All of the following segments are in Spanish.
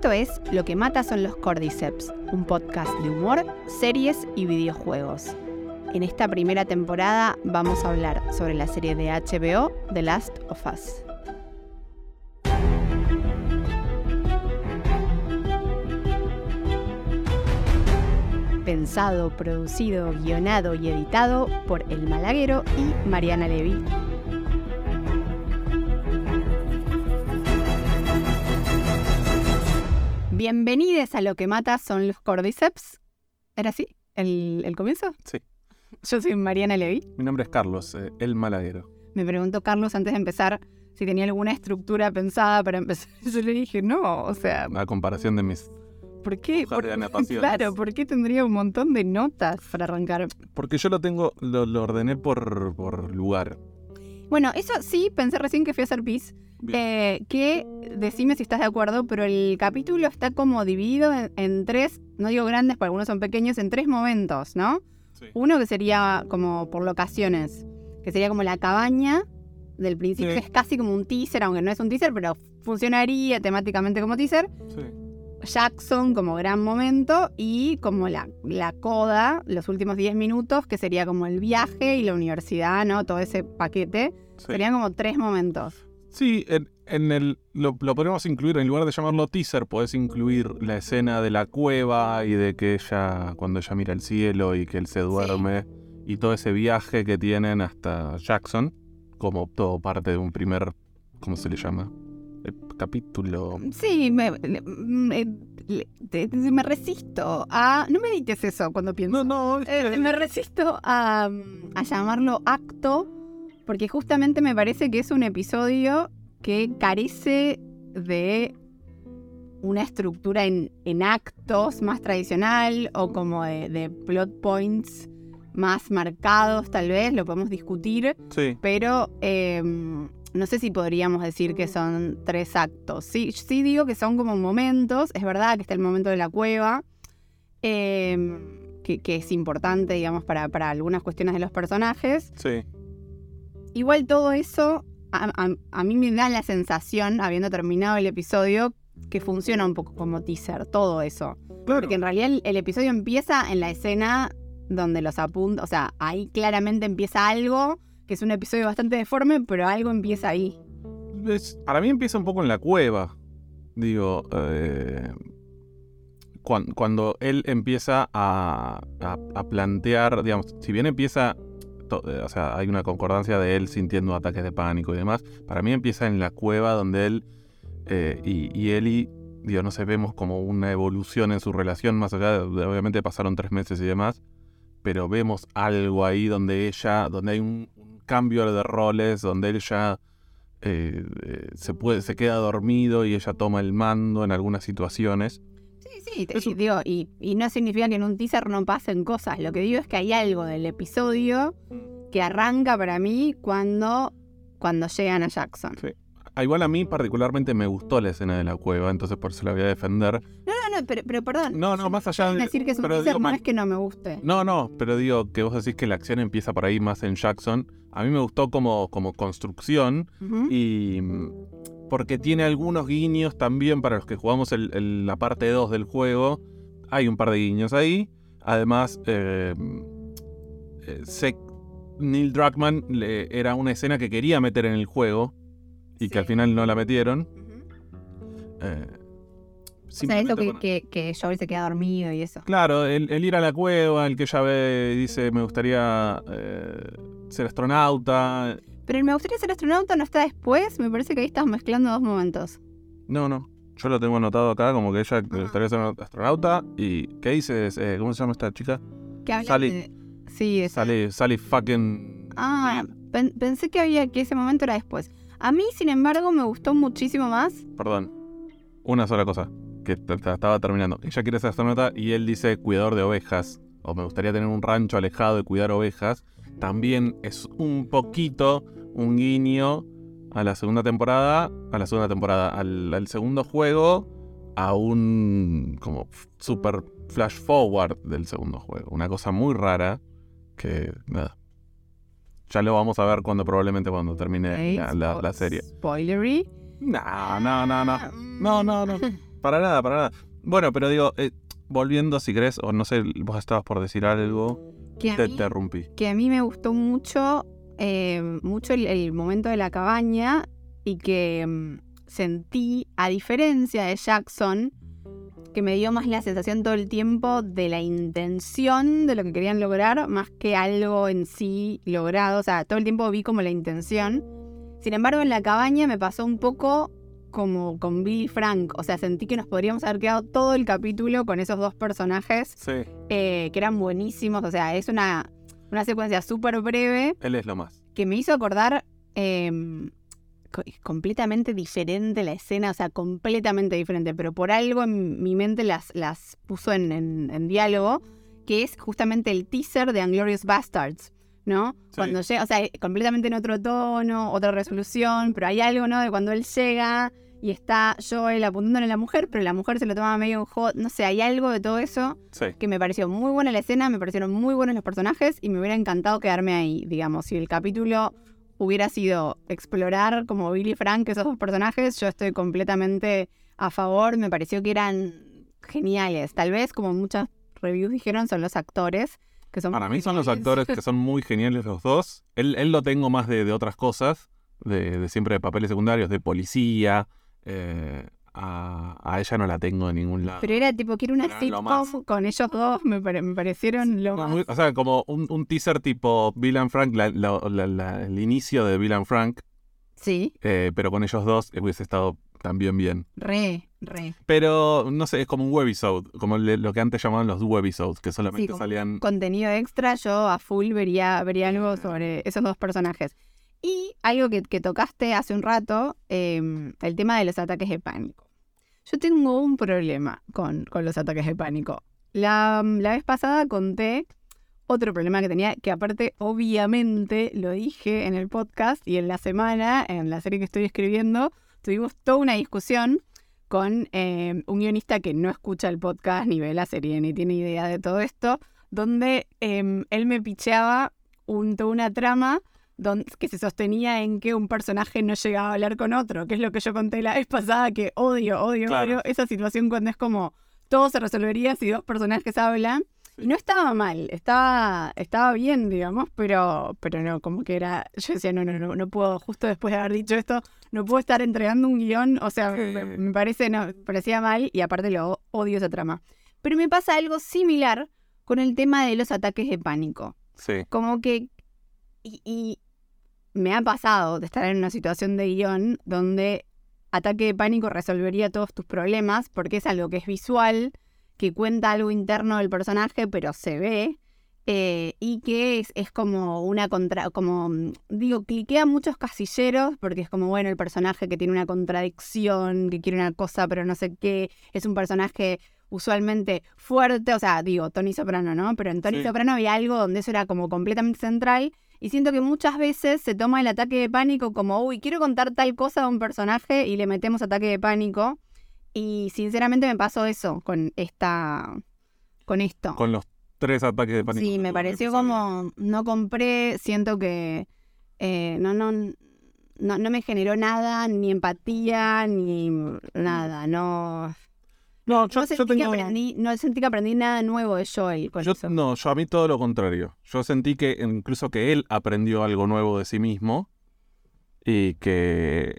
Esto es Lo que mata son los Cordyceps, un podcast de humor, series y videojuegos. En esta primera temporada vamos a hablar sobre la serie de HBO The Last of Us. Pensado, producido, guionado y editado por El Malaguero y Mariana Levy. Bienvenidos a Lo que mata son los Cordyceps. ¿Era así? ¿El, el comienzo? Sí. Yo soy Mariana Levy. Mi nombre es Carlos, eh, el malaguero. Me preguntó Carlos antes de empezar si tenía alguna estructura pensada para empezar. Yo le dije, no, o sea, A comparación de mis... ¿por qué? ¿Por- claro, ¿por qué tendría un montón de notas para arrancar? Porque yo lo tengo, lo, lo ordené por, por lugar. Bueno, eso sí, pensé recién que fui a hacer pis. Eh, que decime si estás de acuerdo, pero el capítulo está como dividido en, en tres, no digo grandes, porque algunos son pequeños, en tres momentos, ¿no? Sí. Uno que sería como por locaciones, que sería como la cabaña del principio, Sí. que es casi como un teaser, aunque no es un teaser, pero funcionaría temáticamente como teaser. Sí. Jackson como gran momento y como la, la coda, los últimos 10 minutos, que sería como el viaje y la universidad, ¿no? Todo ese paquete. Sí. Serían como tres momentos. Sí, en, en el, lo, lo podemos incluir, en lugar de llamarlo teaser, podés incluir la escena de la cueva y de que ella, cuando ella mira el cielo y que él se duerme, y todo ese viaje que tienen hasta Jackson, como todo parte de un primer, ¿cómo se le llama? El capítulo. Sí, me, le- me, resisto a... No me dices eso cuando pienso. No, no, Eh, me resisto a, a llamarlo acto, porque justamente me parece que es un episodio que carece de una estructura en, en actos más tradicional o como de, de plot points más marcados, tal vez, lo podemos discutir, sí. pero eh, no sé si podríamos decir que son tres actos. Sí, sí digo que son como momentos, es verdad que está el momento de la cueva, eh, que, que es importante, digamos, para, para algunas cuestiones de los personajes. Sí. Igual todo eso, a, a- a mí me da la sensación, habiendo terminado el episodio, que funciona un poco como teaser, todo eso. Claro. Porque en realidad el, el episodio empieza en la escena donde los apunta, o sea, ahí claramente empieza algo, que es un episodio bastante deforme, pero algo empieza ahí. Es- para mí empieza un poco en la cueva. Digo, eh, cuan- cuando él empieza a, a- a plantear, digamos, si bien empieza, eh, o sea, hay una concordancia de él sintiendo ataques de pánico y demás, para mí empieza en la cueva donde él eh, y, y Ellie, digo, no sé, vemos como una evolución en su relación, más allá de, obviamente pasaron tres meses y demás, pero vemos algo ahí donde ella, donde hay un, cambio de roles, donde él ya eh, se, puede, se queda dormido y ella toma el mando en algunas situaciones. Sí, te- un- digo, y, y no significa que en un teaser no pasen cosas. Lo que digo es que hay algo del episodio que arranca para mí cuando, cuando llegan a Jackson. Sí. Ah, igual a mí particularmente me gustó la escena de la cueva, entonces por eso la voy a defender. No, no, no, pero, pero perdón. No, no, más allá de... decir que es un teaser digo, no es que no me guste. No, no, pero digo que vos decís que la acción empieza por ahí más en Jackson. A mí me gustó como, como construcción y mm, porque tiene algunos guiños también para los que jugamos el- el- la parte 2 del juego. Hay un par de guiños ahí. Además, eh, eh, Neil Druckmann le- era una escena que quería meter en el juego y que al final no la metieron. Eh, O sea, eso simplemente que, con- que, que Joel se queda dormido y eso. Claro, el, el ir a la cueva, el que ella ve y dice me gustaría eh, ser astronauta. Pero el me gustaría ser astronauta no está después. Me parece que ahí estás mezclando dos momentos. No, no. Yo lo tengo anotado acá como que ella le Ah. gustaría ser astronauta. ¿Y qué dices? Eh, ¿Cómo se llama esta chica? Que habla Sally. de- Sí, es. Sally, Sally fucking... Ah, pen- pensé que había que ese momento era después. A mí, sin embargo, me gustó muchísimo más. Perdón. Una sola cosa. Que estaba terminando. Ella quiere ser astronauta y él dice cuidador de ovejas. O me gustaría tener un rancho alejado y cuidar ovejas. También es un poquito un guiño a la segunda temporada. A la segunda temporada. Al, al segundo juego. A un como super flash forward del segundo juego. Una cosa muy rara. Que nada. Ya lo vamos a ver cuando probablemente cuando termine la, la- la serie. Spoilery. No, no, no, no. No, no, no. Para nada, para nada. Bueno, pero digo, eh, volviendo si querés, o no sé, vos estabas por decir algo, Que te mí- interrumpí. que a mí me gustó mucho, eh, mucho el, el momento de la cabaña y que mm, sentí, a diferencia de Jackson, que me dio más la sensación todo el tiempo de la intención de lo que querían lograr, más que algo en sí logrado. O sea, todo el tiempo vi como la intención. Sin embargo, en la cabaña me pasó un poco como con Billy Frank. O sea, sentí que nos podríamos haber quedado todo el capítulo con esos dos personajes Sí, eh, que eran buenísimos. O sea, es una, una secuencia súper breve él es lo más. que me hizo acordar eh, co- completamente diferente la escena, o sea, completamente diferente, pero por algo en mi mente las, las puso en, en- en diálogo, que es justamente el teaser de Unglorious Bastards. ¿No? Sí. Cuando llega, o sea, completamente en otro tono, otra resolución, pero hay algo, ¿no? De cuando él llega y está Joel apuntándole a la mujer, pero la mujer se lo toma medio en hot, no sé, hay algo de todo eso Sí. que me pareció muy buena la escena, me parecieron muy buenos los personajes y me hubiera encantado quedarme ahí, digamos. Si el capítulo hubiera sido explorar como Billy Frank esos dos personajes, yo estoy completamente a favor, me pareció que eran geniales. Tal vez, como muchas reviews dijeron, son los actores, que son Para mí son los actores que son muy geniales los dos. Él, él lo tengo más de, de otras cosas, de, de siempre de papeles secundarios, de policía. Eh, a, a ella no la tengo de ningún lado. Pero era tipo, quiero una sitcom con ellos dos, me, pare- me parecieron lo No, más. muy- o sea, como un, un teaser tipo Bill and Frank, la- la- la- el inicio de Bill and Frank, Sí, eh, pero con ellos dos hubiese estado también bien. re, re. Pero, no sé, es como un webisode, como le- lo que antes llamaban los webisodes, que solamente como salían... contenido extra, yo a full vería, vería algo sobre esos dos personajes. Y algo que, tocaste hace un rato, eh, el tema de los ataques de pánico. Yo tengo un problema con, con los ataques de pánico. La, la vez pasada conté otro problema que tenía, que aparte obviamente lo dije en el podcast y en la semana, en la serie que estoy escribiendo, tuvimos toda una discusión con eh, un guionista que no escucha el podcast, ni ve la serie, ni tiene idea de todo esto, donde eh, él me picheaba un, toda una trama don- que se sostenía en que un personaje no llegaba a hablar con otro, que es lo que yo conté la vez pasada, que odio, odio, Claro. odio esa situación cuando es como todo se resolvería si dos personajes hablan. Y no estaba mal, estaba, estaba bien, digamos, pero, pero no, como que era, yo decía, no, no, no, no puedo, justo después de haber dicho esto, no puedo estar entregando un guion, o sea, me, me parece, no, me parecía mal y aparte lo odio esa trama. Pero me pasa algo similar con el tema de los ataques de pánico. Sí, Como que, y, y me ha pasado de estar en una situación de guion donde ataque de pánico resolvería todos tus problemas, porque es algo que es visual, que cuenta algo interno del personaje, pero se ve, eh, y que es, es como una contra, como, mm, digo, cliquea muchos casilleros, porque es como, bueno, el personaje que tiene una contradicción, que quiere una cosa, pero no sé qué, es un personaje usualmente fuerte, o sea, digo, Tony Soprano, ¿no? Pero en Tony Sí. Soprano había algo donde eso era como completamente central, y siento que muchas veces se toma el ataque de pánico como, uy, quiero contar tal cosa a un personaje y le metemos ataque de pánico. Y sinceramente me pasó eso con esta. con esto. con los tres ataques de pánico. Sí, me pareció como. No compré, siento que. eh, no, no, no, no me generó nada, ni empatía, ni nada. No. No, yo, no, yo sentí que aprendí, no sentí que aprendí nada nuevo de Joel con Yo, eso. no, yo a mí todo lo contrario. Yo sentí que incluso que él aprendió algo nuevo de sí mismo y que,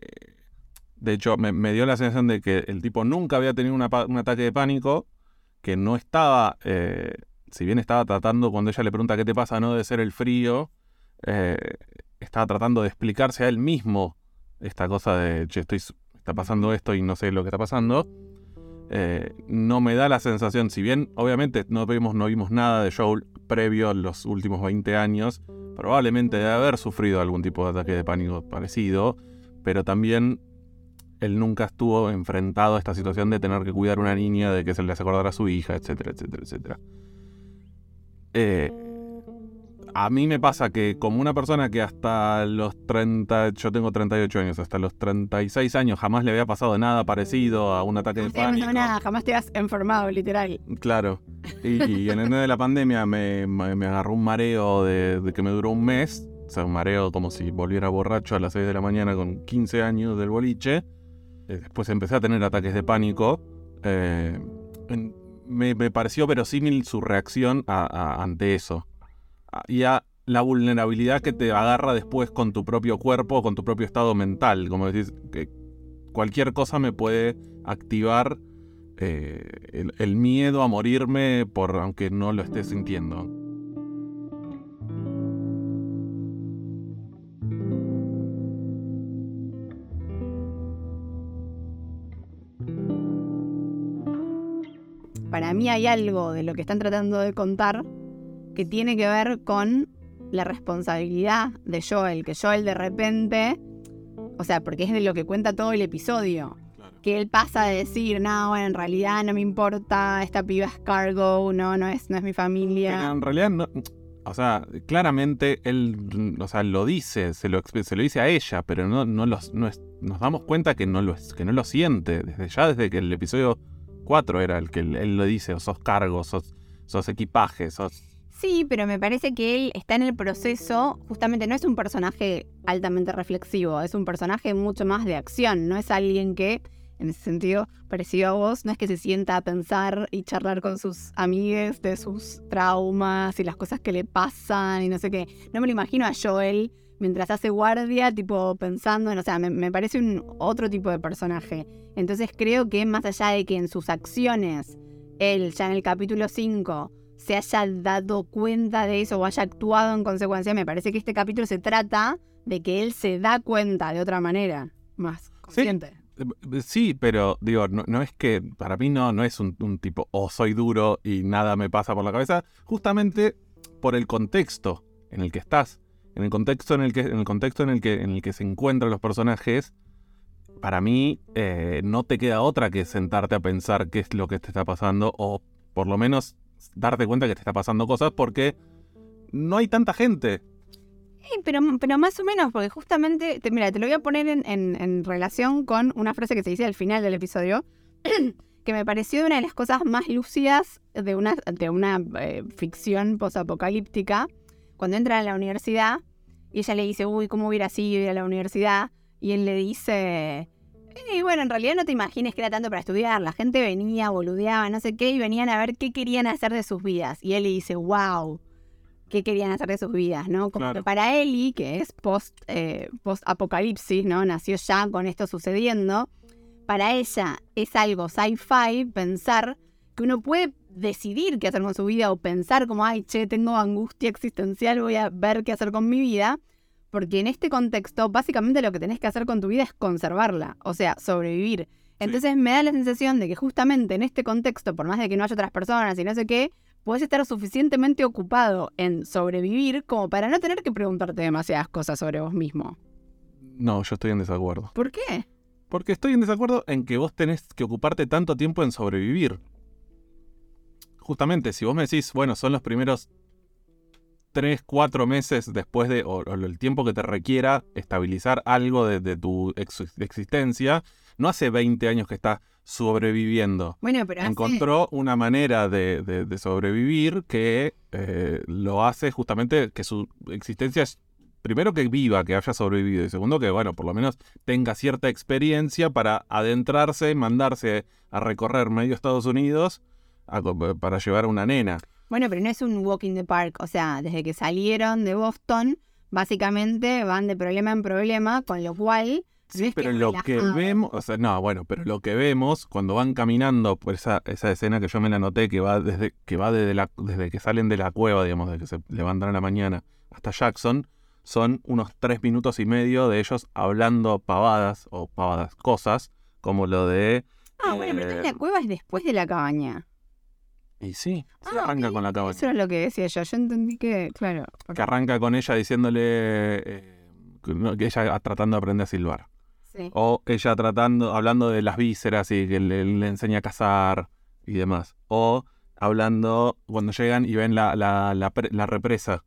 de hecho, me, me dio la sensación de que el tipo nunca había tenido una un ataque de pánico, que no estaba, eh, si bien estaba tratando, cuando ella le pregunta qué te pasa, no de ser el frío, eh, estaba tratando de explicarse a él mismo esta cosa de, che, estoy, está pasando esto y no sé lo que está pasando. Eh, no me da la sensación, si bien obviamente no vimos, nada de Joel previo a los últimos 20 años, probablemente debe haber sufrido algún tipo de ataque de pánico parecido, pero también él nunca estuvo enfrentado a esta situación de tener que cuidar a una niña, de que se le hace acordar a su hija, etcétera, etcétera, etcétera. Eh, a mí me pasa que como una persona que hasta los 30, yo tengo 38 años, hasta los 36 años jamás le había pasado nada parecido a un ataque No de pánico. nada, jamás te has enfermado, literal. Claro. Y, y en el medio de la pandemia me, me- me agarró un mareo de, de que me duró un mes. O sea, un mareo como si volviera borracho a las 6 de la mañana con 15 años del boliche. Eh, Después empecé a tener ataques de pánico. eh, me, pareció verosímil su reacción ante eso. Y a la vulnerabilidad que te agarra después con tu propio cuerpo, con tu propio estado mental. Como decís, que cualquier cosa me puede activar eh, el, el, miedo a morirme por aunque no lo esté sintiendo. Para mí hay algo de lo que están tratando de contar que tiene que ver con la responsabilidad de Joel, que Joel de repente, o sea, porque es de lo que cuenta todo el episodio, que él pasa de decir, no, bueno, en realidad no me importa, esta piba es cargo, no, no es, no es mi familia. en realidad no, o sea, claramente él, o sea, lo dice, se lo, se lo dice a ella, pero no, no, los, no nos damos cuenta que no, lo, que no lo siente, desde ya desde que el episodio 4 era el que él, lo dice, o sos cargos, sos, sos equipaje, sos Sí, pero me parece que él está en el proceso, justamente no es un personaje altamente reflexivo, es un personaje mucho más de acción, no es alguien que, en ese sentido, parecido a vos, no es que se sienta a pensar y charlar con sus amigues de sus traumas y las cosas que le pasan y no sé qué. No me lo imagino a Joel mientras hace guardia, tipo pensando, en, o sea, me, parece un otro tipo de personaje. Entonces creo que más allá de que en sus acciones, él ya en el capítulo 5, se haya dado cuenta de eso o haya actuado en consecuencia. Me parece que este capítulo se trata de que él se da cuenta de otra manera, más consciente. Sí, eh, pero digo, no, es que para mí no, no es un, tipo, o oh, soy duro y nada me pasa por la cabeza, justamente por el contexto en el que estás, en el contexto en el que, en el contexto en el que, en el que se encuentran los personajes, para mí eh, no te queda otra que sentarte a pensar qué es lo que te está pasando, o por lo menos darte cuenta que te está pasando cosas porque no hay tanta gente. pero, pero más o menos, porque justamente, mira, te lo voy a poner en, relación con una frase que se dice al final del episodio, que me pareció una de las cosas más lúcidas de una, de una eh, ficción posapocalíptica, cuando entra a la universidad y ella le dice, uy, ¿cómo hubiera sido ir a la universidad? Y él le dice, y bueno, en realidad no te imagines que era tanto para estudiar. La gente venía, boludeaba, no sé qué, y venían a ver qué querían hacer de sus vidas. Y él le dice, wow, qué querían hacer de sus vidas, ¿no? Como que para Eli, que es post, eh, post apocalipsis, ¿no? Nació ya con esto sucediendo. Para ella es algo sci-fi pensar que uno puede decidir qué hacer con su vida o pensar como, ay, che, tengo angustia existencial, voy a ver qué hacer con mi vida porque en este contexto básicamente lo que tenés que hacer con tu vida es conservarla, o sea, sobrevivir. Entonces me da la sensación de que justamente en este contexto, por más de que no haya otras personas y no sé qué, puedes estar suficientemente ocupado en sobrevivir como para no tener que preguntarte demasiadas cosas sobre vos mismo. No, yo estoy en desacuerdo. ¿Por qué? Porque estoy en desacuerdo en que vos tenés que ocuparte tanto tiempo en sobrevivir. Justamente, si vos me decís, bueno, son los primeros tres, cuatro meses después de, o, el tiempo que te requiera estabilizar algo de, tu existencia, no hace 20 años que está sobreviviendo. Bueno, pero Encontró una manera de, sobrevivir que eh, lo hace justamente que su existencia es, primero que viva, que haya sobrevivido, y segundo que, bueno, por lo menos tenga cierta experiencia para adentrarse, mandarse a recorrer medio Estados Unidos para llevar a una nena. Bueno, pero no es un walk in the park. O sea, desde que salieron de Boston, básicamente van de problema en problema, con lo cual. Sí, pero lo que vemos, o sea, no, bueno, pero lo que vemos cuando van caminando por esa, esa escena que yo me la noté, que va desde que va desde, la, desde que salen de la cueva, digamos, desde que se levantan a la mañana hasta Jackson, son unos tres minutos y medio de ellos hablando pavadas o pavadas cosas, como lo de... Ah, bueno, pero entonces la eh, cueva es después de la cabaña. Y sí, se ah, arranca con la cabaña. Eso es lo que decía yo. Yo entendí que, claro. Que arranca con ella diciéndole eh, que ella tratando de aprender a silbar. Sí. O ella tratando, hablando de las vísceras y que le, enseña a cazar y demás. O hablando cuando llegan y ven la, la, la, represa.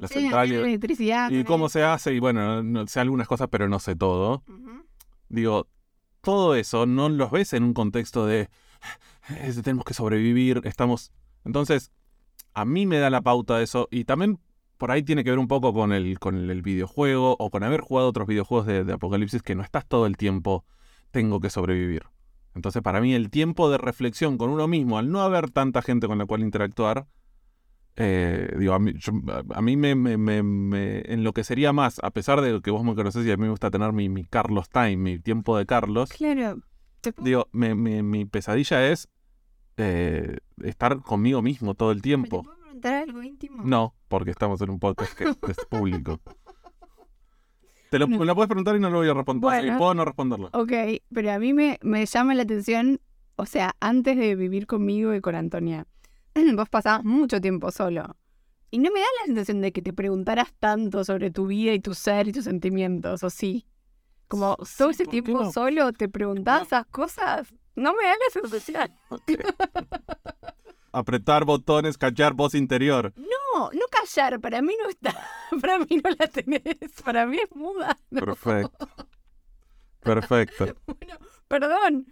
La central. electricidad. Y cómo se hace, y bueno, no, sé algunas cosas, pero no sé todo. Digo, todo eso no los ves en un contexto de tenemos que sobrevivir, estamos... Entonces, a mí me da la pauta de eso y también por ahí tiene que ver un poco con el, con el videojuego o con haber jugado otros videojuegos de, Apocalipsis que no estás todo el tiempo, tengo que sobrevivir. Entonces, para mí, el tiempo de reflexión con uno mismo, al no haber tanta gente con la cual interactuar, eh, digo, a mí, yo- a mí me, me, me, me enloquecería más, a pesar de que vos me conocés y a mí me gusta tener mi, mi Carlos Time, mi tiempo de Carlos. Claro. ¿Te puedo- Digo, mi pesadilla es eh, estar conmigo mismo todo el ¿te tiempo. puedo preguntar algo íntimo? No, porque estamos en un podcast que es público. Te lo, No. me lo puedes preguntar y no lo voy a responder. Bueno. Puedo no responderlo. Ok, pero a mí me, me llama la atención, o sea, antes de vivir conmigo y con Antonia, vos pasabas mucho tiempo solo. Y no me da la sensación de que te preguntaras tanto sobre tu vida y tu ser y tus sentimientos, ¿o sí? Como todo ese ¿por qué tiempo no? solo te preguntabas esas cosas. No me da la sensación. Ok. Apretar botones, callar voz interior. No, no callar, para mí no está. Para mí no la tenés. Para mí es muda. No, Perfecto. Perfecto. bueno, perdón.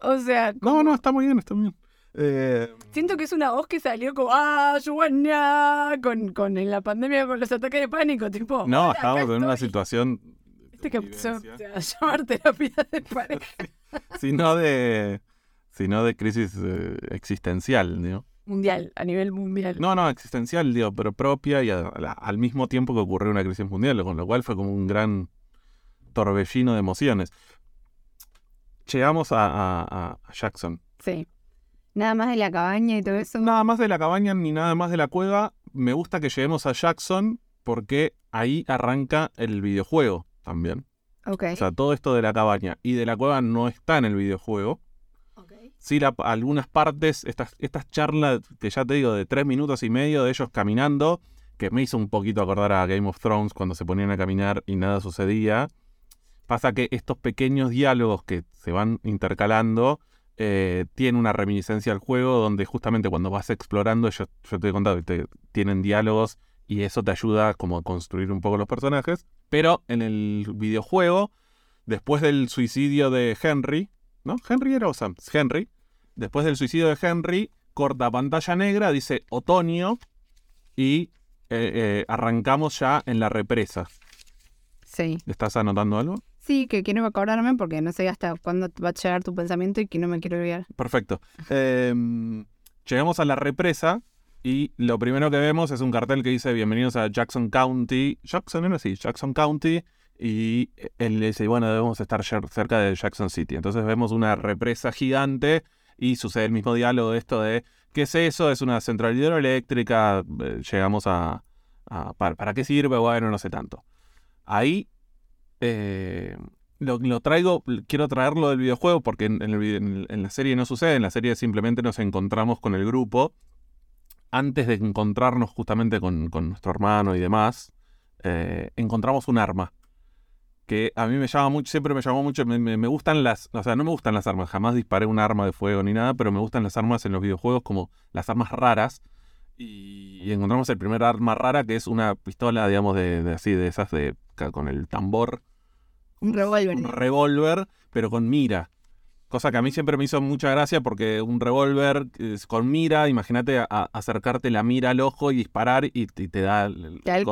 O sea, No, no, está muy bien, está muy bien. Eh, Siento que es una voz que salió como, ah, Joana, con, con en la pandemia, con los ataques de pánico, tipo. no, "Hola, estábamos acá en una estoy". situación. Este que vivencia. a llamar terapia de pareja sino de. Sino de crisis eh, existencial, digo. mundial, a nivel mundial. No, no, existencial, digo, pero propia y a- a la- al mismo tiempo que ocurrió una crisis mundial, con lo cual fue como un gran torbellino de emociones. Llegamos a, a- a Jackson. Sí. Nada más de la cabaña y todo eso. Nada más de la cabaña ni nada más de la cueva. Me gusta que lleguemos a Jackson porque ahí arranca el videojuego también. O sea, todo esto de la cabaña y de la cueva no está en el videojuego. Sí, la- algunas partes, estas, estas charlas que ya te digo de tres minutos y medio de ellos caminando, que me hizo un poquito acordar a Game of Thrones cuando se ponían a caminar y nada sucedía. Pasa que estos pequeños diálogos que se van intercalando eh, tienen una reminiscencia al juego donde justamente cuando vas explorando, yo, yo te he contado que te- tienen diálogos y eso te ayuda como a construir un poco los personajes. Pero en el videojuego, después del suicidio de Henry, ¿no? Henry era o Sam? Henry. Después del suicidio de Henry, corta pantalla negra, dice otoño y eh, eh, arrancamos ya en la represa. Sí. ¿Estás anotando algo? Sí, que quiero acordarme porque no sé hasta cuándo va a llegar tu pensamiento y que no me quiero olvidar. Perfecto. Em, llegamos a la represa y lo primero que vemos es un cartel que dice bienvenidos a Jackson County. Jackson era así, Jackson County. Y él le dice, bueno, debemos estar cer- cerca de Jackson City. Entonces vemos una represa gigante y sucede el mismo diálogo de esto de, ¿qué es eso? Es una central hidroeléctrica, eh, llegamos a... ¿para, qué sirve? Bueno, no sé tanto. Ahí eh, lo, traigo, quiero traerlo del videojuego porque en la serie no sucede, en la serie simplemente nos encontramos con el grupo. Antes de encontrarnos justamente con, con nuestro hermano y demás, eh, encontramos un arma. Que a mí me llama mucho, siempre me llamó mucho, me, me- me gustan las, o sea, no me gustan las armas, jamás disparé un arma de fuego ni nada, pero me gustan las armas en los videojuegos como las armas raras. Y, y encontramos el primer arma rara que es una pistola, digamos, de, de así, de esas de con el tambor Un revólver. un revólver, pero con mira. Cosa que a mí siempre me hizo mucha gracia porque un revólver eh, con mira, imagínate acercarte la mira al ojo y disparar y, y te da el, Te da el,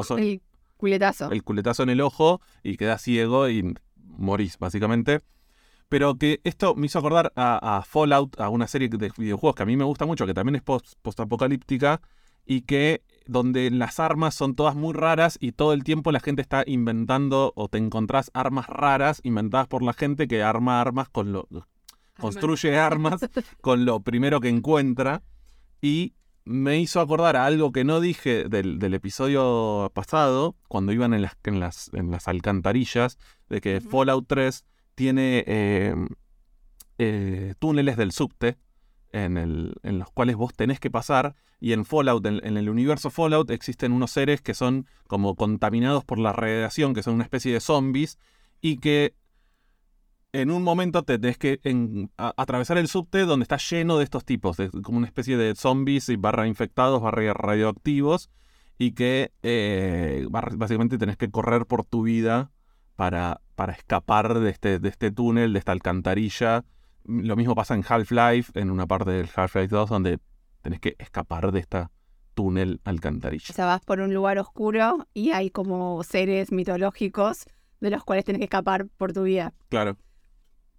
culetazo. el culetazo en el ojo y quedas ciego y morís, básicamente. Pero que esto me hizo acordar a, a Fallout, a una serie de videojuegos que a mí me gusta mucho, que también es post- post-apocalíptica y que donde las armas son todas muy raras y todo el tiempo la gente está inventando o te encontrás armas raras inventadas por la gente que arma armas con lo construye armas con lo primero que encuentra y me hizo acordar a algo que no dije del, del episodio pasado, cuando iban en las, en las, en las alcantarillas, de que. Fallout 3 tiene eh, eh, túneles del subte en, el- en los cuales vos tenés que pasar. Y en Fallout, en, en el universo Fallout, existen unos seres que son como contaminados por la radiación, que son una especie de zombies, y que en un momento te tenés que en- a- atravesar el subte donde está lleno de estos tipos, de- como una especie de zombies y barra infectados, barra radioactivos, y que eh, básicamente tenés que correr por tu vida para, para escapar de este, de este túnel, de esta alcantarilla. Lo mismo pasa en Half-Life, en una parte del Half-Life 2, donde tenés que escapar de esta túnel O alcantarilla. sea, vas por un lugar oscuro y hay como seres mitológicos de los cuales tenés que escapar por tu vida. Claro.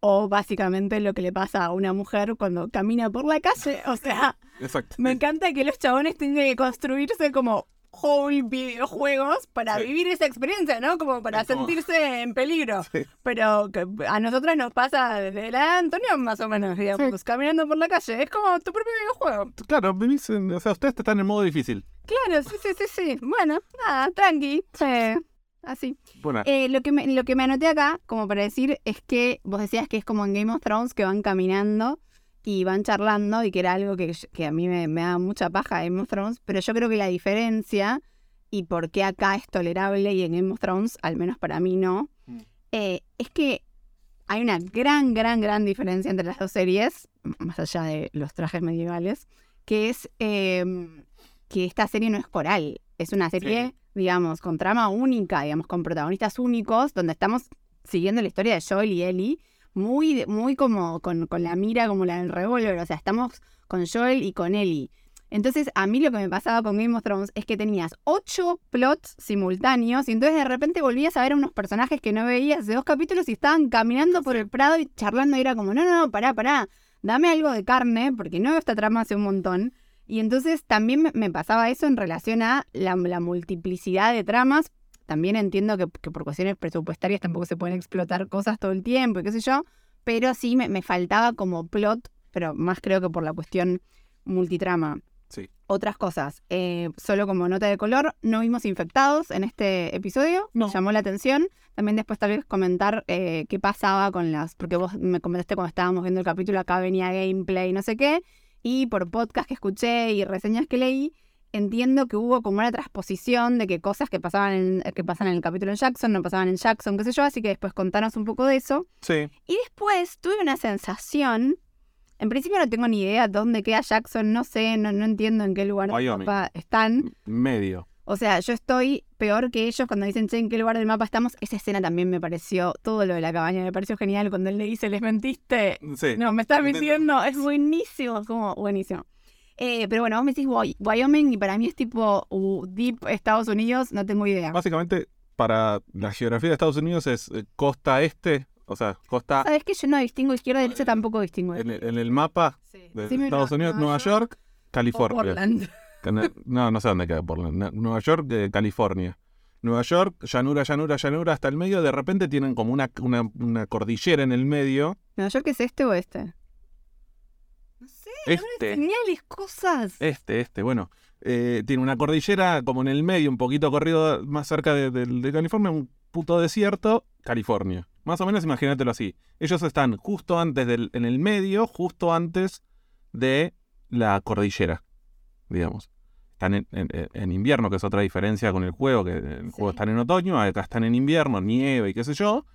O básicamente lo que le pasa a una mujer cuando camina por la calle. O sea, Exacto. me encanta que los chabones tengan que construirse como whole videojuegos para Sí. vivir esa experiencia, ¿no? Como para como- sentirse en peligro. Sí. Pero que a nosotras nos pasa desde la Antonio, más o menos, digamos, caminando por la calle. Es como tu propio videojuego. Claro, vivís en- o sea, ustedes están en modo difícil. Claro, sí, sí, sí, sí. Bueno, nada, tranqui. Sí, así. Bueno, Eh, lo, que me, lo que me anoté acá, como para decir, es que vos decías que es como en Game of Thrones que van caminando y van charlando y que era algo que, que a mí me, me da mucha paja Game of Thrones, pero yo creo que la diferencia y por qué acá es tolerable y en Game of Thrones, al menos para mí no, Mm. eh, es que hay una gran, gran, gran diferencia entre las dos series, más allá de los trajes medievales, que es eh, que esta serie no es coral, es una serie, Sí. digamos, con trama única, digamos, con protagonistas únicos, donde estamos siguiendo la historia de Joel y Ellie, muy, muy como con, con la mira como la del revólver, o sea, estamos con Joel y con Ellie. Entonces, a mí lo que me pasaba con Game of Thrones es que tenías ocho plots simultáneos y entonces de repente volvías a ver a unos personajes que no veías de dos capítulos y estaban caminando por el prado y charlando y era como, no, no, no, pará, pará, dame algo de carne porque no veo esta trama hace un montón. Y entonces también me- pasaba eso en relación a la, la multiplicidad de tramas. También entiendo que, que por cuestiones presupuestarias tampoco se pueden explotar cosas todo el tiempo y qué sé yo, pero sí me, me faltaba como plot, pero más creo que por la cuestión multitrama. Sí. Otras cosas, eh, solo como nota de color, no vimos infectados en este episodio, No. llamó la atención. También después tal vez comentar eh, qué pasaba con las, porque vos me comentaste cuando estábamos viendo el capítulo, acá venía gameplay, no sé qué, y por podcast que escuché y reseñas que leí, entiendo que hubo como una transposición de que cosas que pasaban en, que pasan en el capítulo en Jackson no pasaban en Jackson, qué sé yo, así que después contanos un poco de eso. sí. Y después tuve una sensación. En principio no tengo ni idea dónde queda Jackson, no sé, no, no entiendo en qué lugar Wyoming. están. Medio. O sea, yo estoy peor que ellos cuando dicen, che, ¿en qué lugar del mapa estamos? Esa escena también me pareció, todo lo de la cabaña me pareció genial. Cuando él le dice, les mentiste. Sí. No, me estás mintiendo. Es buenísimo, como buenísimo. Eh, pero bueno, vos me decís Wy- Wyoming y para mí es tipo uh, Deep Estados Unidos, no tengo idea. Básicamente, para la geografía de Estados Unidos es eh, costa este, o sea, costa ¿Sabes que yo no distingo izquierda y derecha? Tampoco distingo. en, el- en el mapa Sí. de Decime Estados Unidos, Nueva York, o California. Portland. No- No, sé dónde queda Portland. Nueva York, eh, California. Nueva York, llanura, llanura, llanura, hasta el medio. De repente tienen como una, una, una cordillera en el medio. ¿Nueva York es este o este? No sé, Este, geniales cosas. este, este, bueno. eh, tiene una cordillera como en el medio, un poquito corrido más cerca de, de- de California, un puto desierto, California. Más o menos imagínatelo así. Ellos están justo antes del, en el medio, justo antes de la cordillera, digamos. Están en, en- en invierno, que es otra diferencia con el juego, que el juego están en otoño, acá están en invierno, nieve y qué sé yo.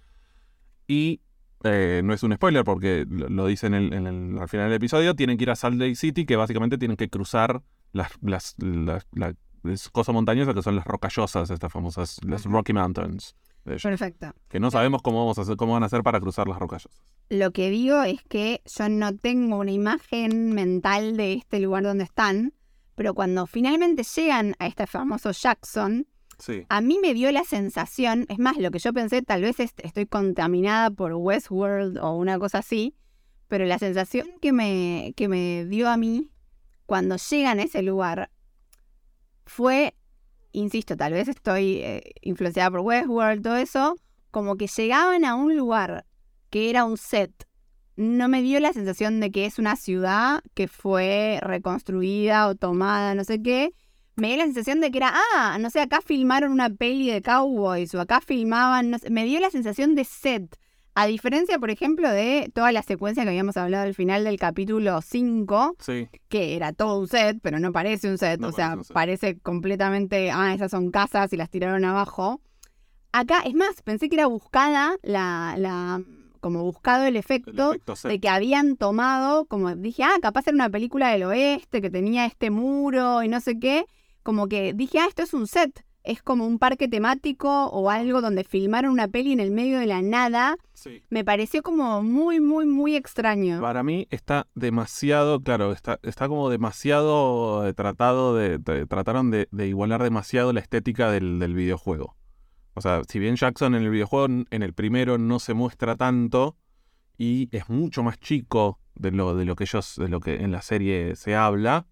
Y eh, no es un spoiler porque lo, lo dice en el, en el- al final del episodio, tienen que ir a Salt Lake City, que básicamente tienen que cruzar las, las, las- la- es cosa montañosa que son las rocallosas, estas famosas, las. Rocky Mountains. Perfecto. que no sabemos cómo vamos a hacer, cómo van a hacer para cruzar las rocallosas. Lo que digo es que yo no tengo una imagen mental de este lugar donde están, pero cuando finalmente llegan a este famoso Jackson, Sí. a mí me dio la sensación, es más, lo que yo pensé, tal vez est- estoy contaminada por Westworld o una cosa así, pero la sensación que me, que me dio a mí cuando llegan a ese lugar fue, insisto, tal vez estoy eh, influenciada por Westworld, todo eso, como que llegaban a un lugar que era un set. No me dio la sensación de que es una ciudad que fue reconstruida o tomada, no sé qué. Me dio la sensación de que era, ah, no sé, acá filmaron una peli de cowboys o acá filmaban, no sé, me dio la sensación de set. A diferencia, por ejemplo, de toda la secuencia que habíamos hablado al final del capítulo 5, Sí. que era todo un set, pero no parece un set, No o sea, parece un set. parece completamente, ah, esas son casas y las tiraron abajo. Acá, es más, pensé que era buscada la, la como buscado el El efecto, de que habían tomado, como dije, ah, capaz era una película del oeste que tenía este muro y no sé qué, como que dije, ah, esto es un set, es como un parque temático o algo donde filmaron una peli en el medio de la nada, Sí. me pareció como muy, muy, muy extraño. Para mí está demasiado, claro, está, está como demasiado eh, tratado de, de- trataron de, de igualar demasiado la estética del, del videojuego. O sea, si bien Jackson en el videojuego, en el primero no se muestra tanto, y es mucho más chico de lo, de lo que ellos, de lo que en la serie se habla.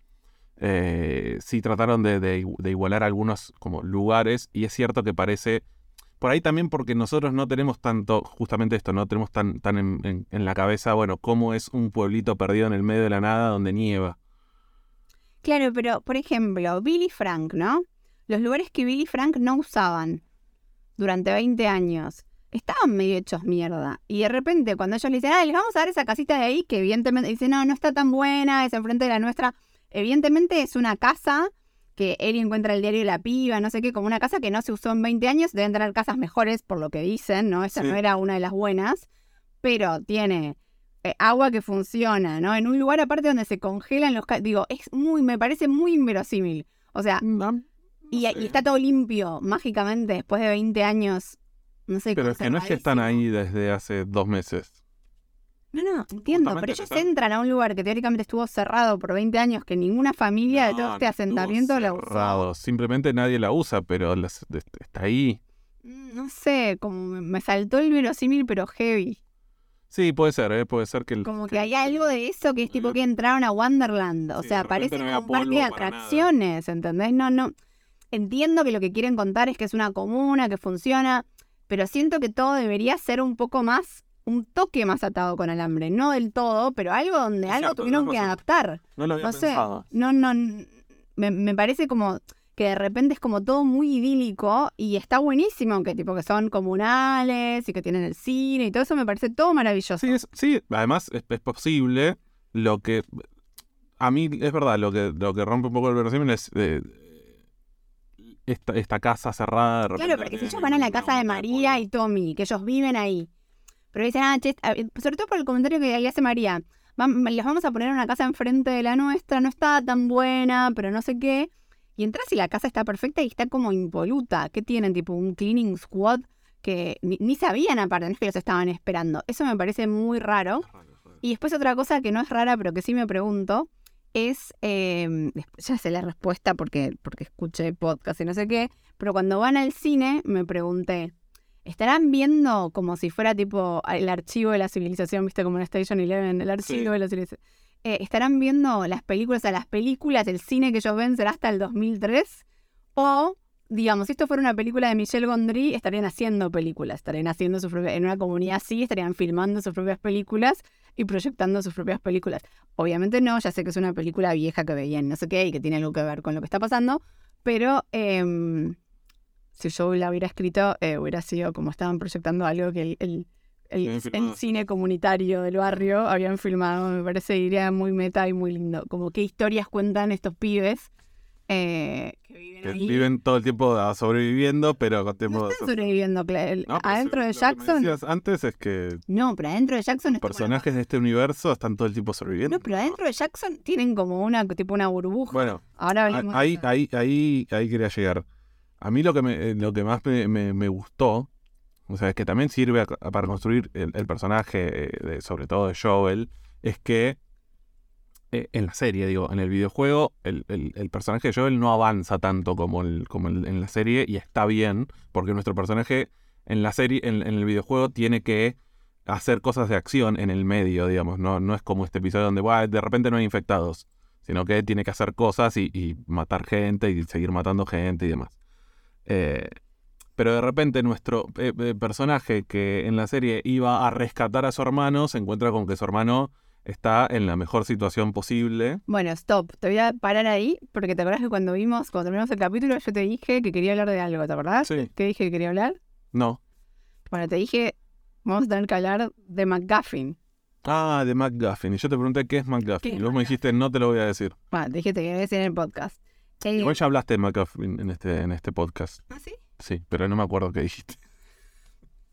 Eh, sí trataron de, igualar algunos como lugares y es cierto que parece por ahí también porque nosotros no tenemos tanto, justamente esto, no tenemos tan, tan en, en, la cabeza, bueno, cómo es un pueblito perdido en el medio de la nada donde nieva. Claro, pero por ejemplo, Billy Frank, ¿no? Los lugares que Billy Frank no usaban durante 20 años estaban medio hechos mierda. Y de repente, cuando ellos le dicen, ah, les vamos a dar esa casita de ahí, que evidentemente dice, no, no está tan buena, es enfrente de la nuestra. Evidentemente es una casa que él encuentra el diario de la piba, no sé qué, como una casa que no se usó en 20 años, deben tener casas mejores por lo que dicen, ¿no? Esa no era una de las buenas, pero tiene eh, agua que funciona, ¿no? En un lugar aparte donde se congelan los... Digo, es muy, me parece muy inverosímil. O sea, Mm, y, y está todo limpio, mágicamente, después de 20 años. No sé, Pero es que no es que están ahí desde hace dos meses. No, no, entiendo, Justamente pero ellos entran a un lugar que teóricamente estuvo cerrado por 20 años, que ninguna familia de todo este no asentamiento la usó. Simplemente nadie la usa, pero las- está ahí. Mm, No sé, como me- saltó el verosímil, pero heavy. Sí, puede ser, ¿eh? puede ser que... el- Como que hay algo de eso que es tipo que entraron a Wonderland. O Sí, sea, parece no un parque de atracciones, ¿entendés? No, no. Entiendo que lo que quieren contar es que es una comuna, que funciona, pero siento que todo debería ser un poco más, un toque más atado con alambre. No del todo, pero algo donde algo tuvieron que adaptar. No lo había No sé, pensado. no, no, me, me parece como que de repente es como todo muy idílico y está buenísimo, que tipo que son comunales y que tienen el cine y todo eso me parece todo maravilloso. Sí, es- sí, además es, es posible. Lo que... A mí es verdad, lo que, lo que rompe un poco el verosímil es... eh, esta, esta casa cerrada de repente Claro, porque si ellos van a la casa de María y Tommy, que ellos viven ahí, pero dicen, ah, che, sobre todo por el comentario que ahí hace María, les vamos a poner una casa enfrente de la nuestra, no está tan buena, pero no sé qué. Y entras y la casa está perfecta y está como impoluta. ¿Qué tienen? Tipo un cleaning squad que ni, ni sabían aparte, no es que los estaban esperando. Eso me parece muy raro. Y después otra cosa que no es rara, pero que sí me pregunto, es, eh, después ya sé la respuesta porque, porque escuché podcast y no sé qué, pero cuando van al cine me pregunté, ¿estarán viendo como si fuera tipo el archivo de la civilización, viste como en Station Eleven, el archivo Sí. de la civilización? Eh, ¿Estarán viendo las películas, o sea, las películas, el cine que ellos ven será hasta el 2003? O, digamos, si esto fuera una película de Michel Gondry, estarían haciendo películas, estarían haciendo su propia, en una comunidad así, estarían filmando sus propias películas y proyectando sus propias películas. Obviamente no, ya sé que es una película vieja que veían, no sé qué, y que tiene algo que ver con lo que está pasando, pero em, si yo la hubiera escrito, eh, hubiera sido como estaban proyectando algo que el, el- el- cine comunitario del barrio habían filmado. Me parece, iría muy meta y muy lindo. Como qué historias cuentan estos pibes eh, que viven Que ahí. viven todo el tiempo ah, sobreviviendo, pero con tiempo no de están sobreviviendo. cla- el- No, adentro de lo que me Jackson. antes es que No, pero adentro de Jackson los personajes de este universo están todo el tiempo sobreviviendo. No, pero adentro de Jackson tienen como una tipo una burbuja. Bueno, Ahora hablemos ahí, ahí, ahí, ahí quería llegar. A mí lo que, me, eh, lo que más me, me- me gustó, o sea, es que también sirve a- a- para construir el, el personaje, eh, de- sobre todo de Joel, es que eh, en la serie, digo, en el videojuego, el, el- personaje de Joel no avanza tanto como, el, como en la serie y está bien, porque nuestro personaje en la serie, en, el videojuego, tiene que hacer cosas de acción en el medio, digamos, no, no es como este episodio donde "Buah, de repente no hay infectados, sino que tiene que hacer cosas y, matar gente y seguir matando gente y demás. Eh, pero de repente nuestro eh, personaje que en la serie iba a rescatar a su hermano se encuentra con que su hermano está en la mejor situación posible. Bueno, stop. Te voy a parar ahí porque te acordás que cuando vimos, cuando terminamos el capítulo, yo te dije que quería hablar de algo, ¿te acordás? Sí. ¿Qué dije que quería hablar? No. Bueno, te dije, vamos a tener que hablar de McGuffin. Ah, de McGuffin. Y yo te pregunté qué es ¿Qué McGuffin. es y vos me dijiste, no te lo voy a decir. Bueno, te dije que quería decir en el podcast. Igual ya hablaste de McGuffin en este, en este podcast. ¿Ah, sí? Sí, pero no me acuerdo qué dijiste.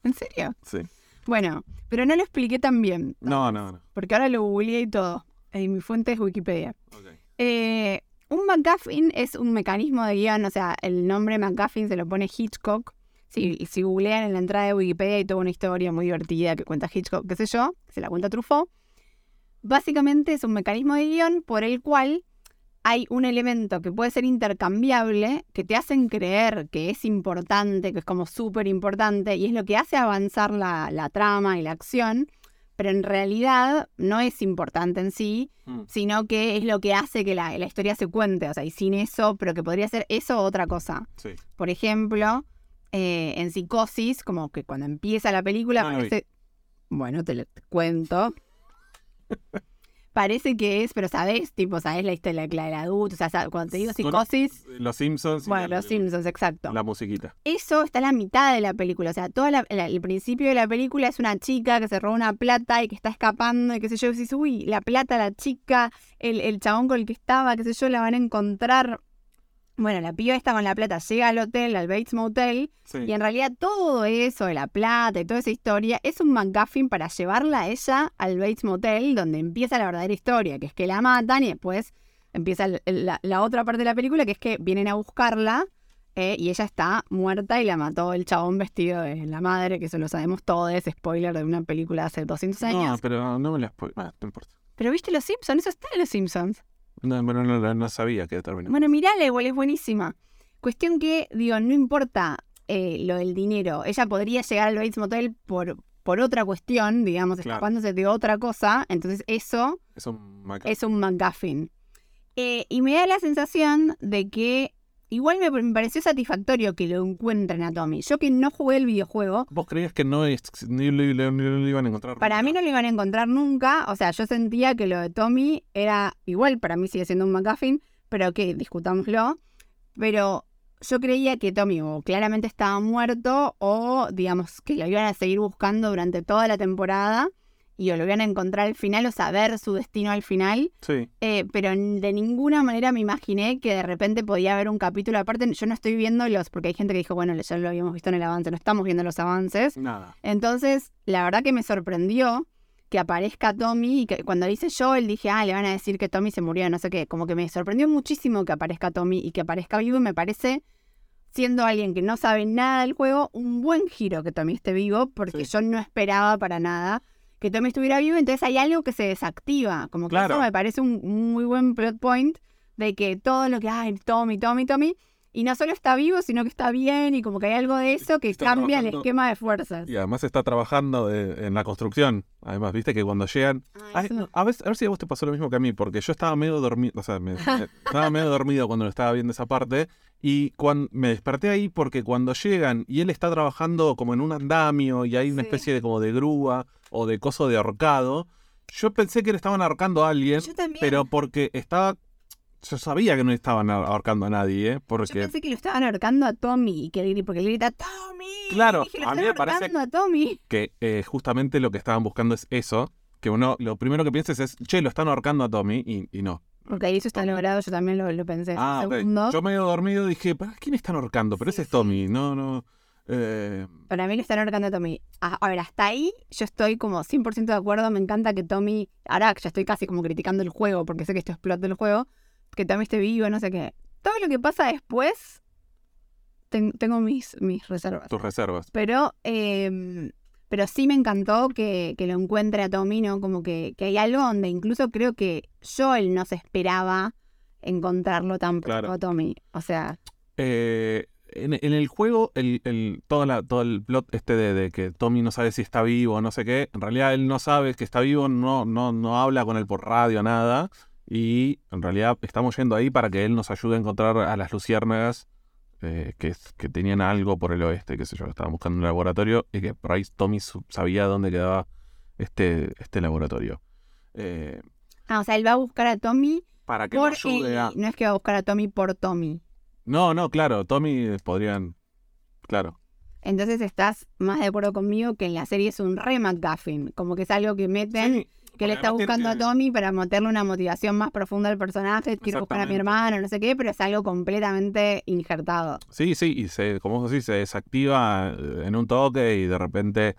¿En serio? Sí. Bueno, pero no lo expliqué tan bien. No, no, no. Porque ahora lo googleé y todo. Y mi fuente es Wikipedia. Ok. Eh, un MacGuffin es un mecanismo de guion, o sea, el nombre MacGuffin se lo pone Hitchcock. Si, si googlean en la entrada de Wikipedia hay toda una historia muy divertida que cuenta Hitchcock, qué sé yo, que se la cuenta Truffaut. Básicamente es un mecanismo de guion por el cual hay un elemento que puede ser intercambiable, que te hacen creer que es importante, que es como súper importante, y es lo que hace avanzar la, la trama y la acción, pero en realidad no es importante en sí, Mm. sino que es lo que hace que la, la historia se cuente, o sea, y sin eso, pero que podría ser eso o otra cosa. Sí. Por ejemplo, eh, en Psicosis, como que cuando empieza la película No parece... Bueno, te lo te cuento. parece que es, pero sabes, tipo, sabes la historia la del adulto, o sea, cuando te digo Psicosis, Los Simpsons. bueno, la- los Simpsons, exacto. La musiquita. Eso está en la mitad de la película. O sea, todo el principio de la película es una chica que se roba una plata y que está escapando y qué sé yo. Y dices, uy, la plata, la chica, el, el chabón con el que estaba, qué sé yo, la van a encontrar. Bueno, la piba esta con la plata llega al hotel, al Bates Motel, Sí. y en realidad todo eso de la plata y toda esa historia es un McGuffin para llevarla a ella al Bates Motel, donde empieza la verdadera historia, que es que la matan y después empieza el- la, la otra parte de la película, que es que vienen a buscarla eh, y ella está muerta y la mató el chabón vestido de la madre, que eso lo sabemos todos, es spoiler de una película de hace 200 años. No, pero no me la spoil- ah, no importa. Pero viste Los Simpsons, eso está en Los Simpsons. No, bueno, no, no- sabía que terminó. Bueno, mirala igual, es buenísima. Cuestión que, digo, no importa eh, lo del dinero. Ella podría llegar al Bates Motel por, por otra cuestión, digamos, Claro. escapándose de otra cosa. Entonces, eso Es un maca- es un McGuffin. Eh, y me da la sensación de que igual me, me pareció satisfactorio que lo encuentren a Tommy. Yo que no jugué el videojuego, ¿Vos creías que no es, ni lo, ni lo- ni lo iban a encontrar? para nunca? mí no lo iban a encontrar nunca. O sea, yo sentía que lo de Tommy era igual, para mí sigue siendo un McGuffin, pero que discutámoslo. Pero yo creía que Tommy o claramente estaba muerto o, digamos, que lo iban a seguir buscando durante toda la temporada y o lo iban a encontrar al final o saber su destino al final. Sí. Eh, pero de ninguna manera me imaginé que de repente podía haber un capítulo aparte. Yo no estoy viendo los, porque hay gente que dijo, bueno, ya lo habíamos visto en el avance, no estamos viendo los avances. Nada. Entonces, la verdad que me sorprendió que aparezca Tommy y que cuando dice Joel dije, ah, le van a decir que Tommy se murió, no sé qué. Como que me sorprendió muchísimo que aparezca Tommy y que aparezca vivo y me parece, siendo alguien que no sabe nada del juego, un buen giro que Tommy esté vivo porque Sí. yo no esperaba para nada que Tommy estuviera vivo, entonces hay algo que se desactiva. Como que Claro. eso me parece un muy buen plot point de que todo lo que hay, Tommy, Tommy, Tommy, y no solo está vivo, sino que está bien y como que hay algo de eso que Está cambia el esquema de fuerzas. Y además está trabajando de- en la construcción. Además, viste que cuando llegan. Ay, no, a, ver, a ver si a vos te pasó lo mismo que a mí, porque yo estaba medio dormido. O sea, me- me- estaba medio dormido cuando lo estaba viendo esa parte. Y cuando me desperté ahí porque cuando llegan y él está trabajando como en un andamio y hay una Sí. especie de como de grúa o de coso de ahorcado, yo pensé que le estaban ahorcando a alguien, Yo también. pero porque estaba. Yo sabía que no estaban ahorcando a nadie, ¿eh? Yo Porque. pensé que lo estaban ahorcando a Tommy y que porque él grita ¡Tommy! Claro, dije, a mí me parece- ahorcando a Tommy. que eh, justamente lo que estaban buscando es eso. Que uno, lo primero que pienses es, che, lo están ahorcando a Tommy, y, y no. Porque ahí eso está logrado, yo también lo, lo pensé. Ah. Segundo, Yo medio dormido dije, ¿para quién están ahorcando? Pero Sí, ese es. Tommy, no, no. eh, Para mí lo están ahorcando a Tommy. A, a ver, hasta ahí yo estoy como 100% de acuerdo. Me encanta que Tommy, ahora ya estoy casi como criticando el juego, porque sé que esto explota el juego, que Tommy esté vivo, no sé qué. Todo lo que pasa después, ten- tengo mis, mis reservas. tus reservas. Pero, eh, pero sí me encantó que, que lo encuentre a Tommy, ¿no? Como que, que hay algo donde incluso creo que Joel no se esperaba encontrarlo tan pronto a Tommy. O sea, Eh, en, en el juego, el, el- toda la- todo el plot este de, de que Tommy no sabe si está vivo o no sé qué, en realidad él no sabe que está vivo, no, no, no habla con él por radio, nada. Y en realidad estamos yendo ahí para que él nos ayude a encontrar a las luciérnagas eh, que, tenían algo por el oeste, qué sé yo, estaban buscando un laboratorio y que por ahí Tommy sabía dónde quedaba este, este laboratorio. Eh, ah, o sea, él va a buscar a Tommy para que por ayude a... No es que va a buscar a Tommy por Tommy. No, no, claro, Tommy podrían... Claro. Entonces estás más de acuerdo conmigo que en la serie es un re McGuffin. Como que es algo que meten, Sí, que le está buscando a Tommy para meterle una motivación más profunda al personaje. Quiero buscar a mi hermano, no sé qué, pero es algo completamente injertado. Sí, sí, y se, como vos decís, se desactiva eh, en un toque y de repente,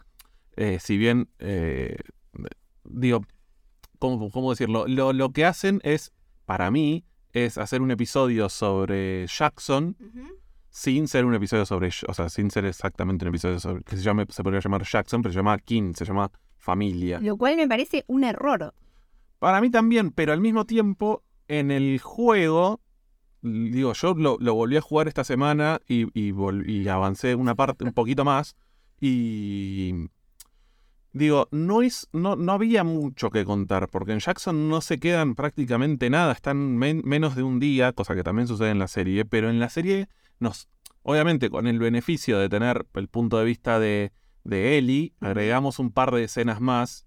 eh, si bien, eh, digo, ¿cómo, cómo decirlo? Lo, lo que hacen es, para mí, es hacer un episodio sobre Jackson sin ser un episodio sobre, o sea, sin ser exactamente un episodio sobre, que se llame, se podría llamar Jackson, pero se llama King, se llama familia. Lo cual me parece un error. Para mí también, pero al mismo tiempo, en el juego, digo, yo lo, lo volví a jugar esta semana y, y y avancé una parte, un poquito más. Y digo, no es, no, no había mucho que contar, porque en Jackson no se quedan prácticamente nada, están men- menos de un día, cosa que también sucede en la serie, pero en la serie nos, obviamente con el beneficio de tener el punto de vista de, de Ellie, agregamos un par de escenas más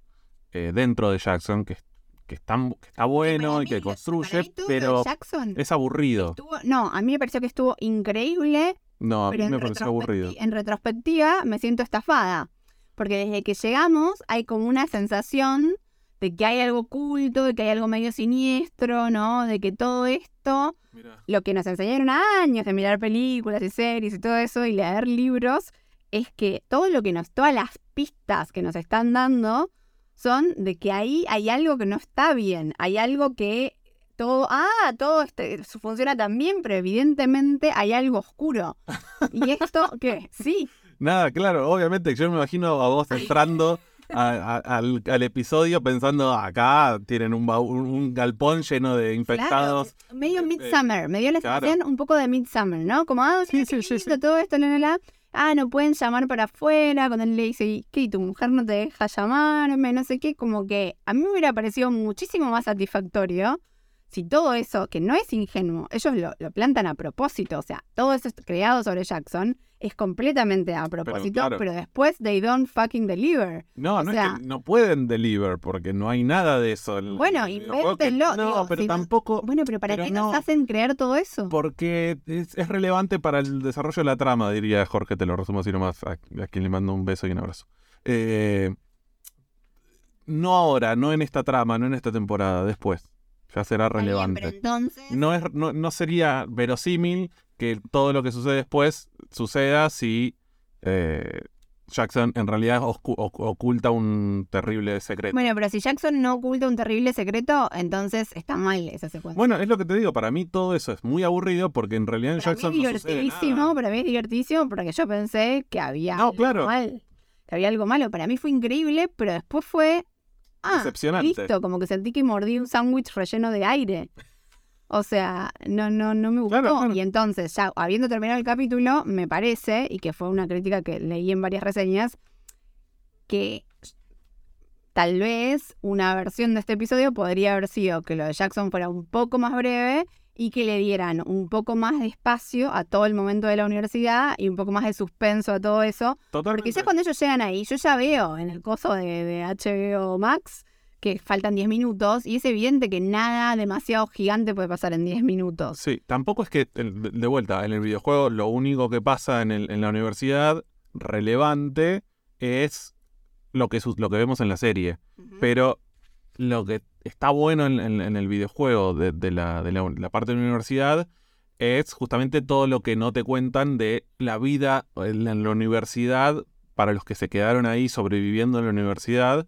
eh, dentro de Jackson, que, que, están, que está bueno y que construye, pero Jackson es aburrido. estuvo- no, a mí me pareció que estuvo increíble, No, a mí me pareció aburrido. en retrospectiva me siento estafada. Porque desde que llegamos hay como una sensación de que hay algo oculto, de que hay algo medio siniestro, ¿no? De que todo esto, Mirá. lo que nos enseñaron años de mirar películas y series y todo eso y leer libros, es que todo lo que nos, todas las pistas que nos están dando son de que ahí hay algo que no está bien, hay algo que todo, ah, todo este, funciona tan bien, pero evidentemente hay algo oscuro. Y esto, ¿qué? Sí, Nada, claro, obviamente yo me imagino a vos entrando a- a- al, al episodio pensando acá tienen un, un, galpón lleno de infectados. Claro, medio Eh, eh, Midsummer, me dio la claro. sensación un poco de Midsummer, ¿no? Como, ah, Sí, sí, sí, lindo todo esto, la, la, la. Ah, no pueden llamar para afuera, cuando él le dice, "¿Y ¿qué? ¿Y tu mujer no te deja llamarme? No sé qué, como que a mí me hubiera parecido muchísimo más satisfactorio si todo eso, que no es ingenuo, ellos lo, lo plantan a propósito, o sea, todo eso creado sobre Jackson es completamente a propósito, pero, claro. después they don't fucking deliver. No, O no sea- es que no pueden deliver porque no hay nada de eso. Bueno, invéntenlo, No, digo, pero si tampoco Bueno, pero ¿para Pero qué no. nos hacen creer todo eso? porque es, es relevante para el desarrollo de la trama, diría Jorge, te lo resumo así nomás, a, a quien le mando un beso y un abrazo. Eh, no ahora, no en esta trama, no en esta temporada, después. Ya será bien, relevante. pero entonces... no, es, no, no sería verosímil que todo lo que sucede después suceda si eh, Jackson en realidad oculta un terrible secreto. Bueno, Bueno, pero si Jackson no oculta un terrible secreto, entonces está mal esa secuencia. es lo que te digo, para mí todo eso es muy aburrido porque en realidad en para Jackson mí es divertidísimo, nada. para mí es divertidísimo porque yo pensé que había No, algo claro. mal, que había algo malo. Para mí fue increíble, pero después fue... Ah, Decepcionante. listo, como que sentí que mordí un sándwich relleno de aire. O sea, no, no, no me gustó. Claro, claro. Y entonces, ya habiendo terminado el capítulo, me parece, y que fue una crítica que leí en varias reseñas, que tal vez una versión de este episodio podría haber sido que lo de Jackson fuera un poco más breve y que le dieran un poco más de espacio a todo el momento de la universidad y un poco más de suspenso a todo eso. Totalmente. Porque ya cuando ellos llegan ahí, yo ya veo en el coso de, de HBO Max que faltan 10 minutos y es evidente que nada demasiado gigante puede pasar en 10 minutos. Sí, tampoco es que, de vuelta, en el videojuego lo único que pasa en, el- en la universidad relevante es lo que, lo que vemos en la serie. Pero lo que está bueno en, el videojuego de, la, parte de la universidad es justamente todo lo que no te cuentan de la vida en la, universidad para los que se quedaron ahí sobreviviendo en la universidad.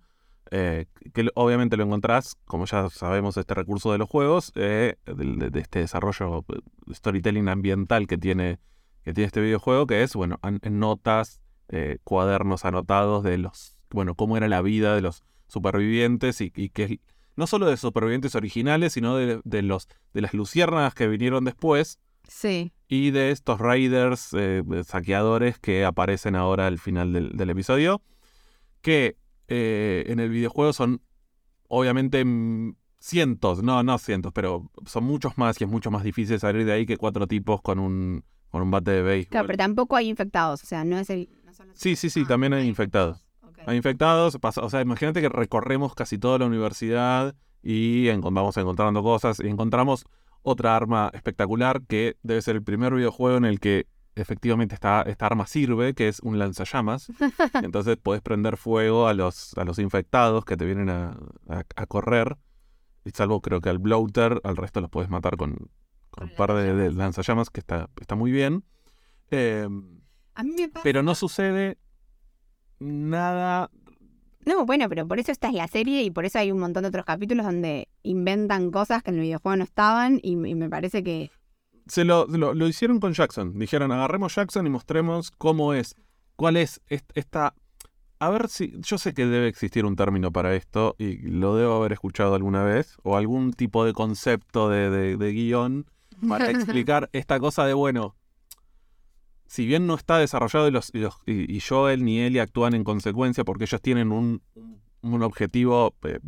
eh, que obviamente lo encontrás, como ya sabemos, este recurso de los juegos, eh, de, este desarrollo eh, storytelling ambiental que tiene, que tiene este videojuego, que es, bueno, notas, eh, cuadernos anotados de los, bueno, cómo era la vida de los supervivientes y, y que no solo de supervivientes originales, sino de, de los de las luciérnagas que vinieron después Sí. y de estos raiders eh, saqueadores que aparecen ahora al final del, del episodio, que eh, en el videojuego son obviamente cientos, no, no cientos, pero son muchos más y es mucho más difícil salir de ahí que cuatro tipos con un, con un bate de béisbol. Claro, pero tampoco hay infectados, o sea, no es el... no son los- Sí, sí, sí, Ah, también hay infectados. Ok. Hay infectados, pasa- o sea, imagínate que recorremos casi toda la universidad y vamos encontrando cosas y encontramos otra arma espectacular que debe ser el primer videojuego en el que efectivamente esta, esta arma sirve, que es un lanzallamas. Entonces podés prender fuego a los, a los infectados que te vienen a, a- a correr. Y salvo creo que al bloater, al resto los podés matar con, con Con un par de, de lanzallamas. lanzallamas, que está, está muy bien. Em, A mí me pasa... pero no sucede nada. No, bueno, pero por eso esta es la serie y por eso hay un montón de otros capítulos donde inventan cosas que en el videojuego no estaban y, y me parece que... Se lo, lo, lo hicieron con Jackson. Dijeron, agarremos Jackson y mostremos cómo es. ¿Cuál es est- esta... A ver si... Yo sé que debe existir un término para esto y lo debo haber escuchado alguna vez. O algún tipo de concepto de, de- de guion para explicar esta cosa de, bueno, si bien no está desarrollado y, los, y, los- y- Joel ni Ellie actúan en consecuencia porque ellos tienen un, un objetivo eh,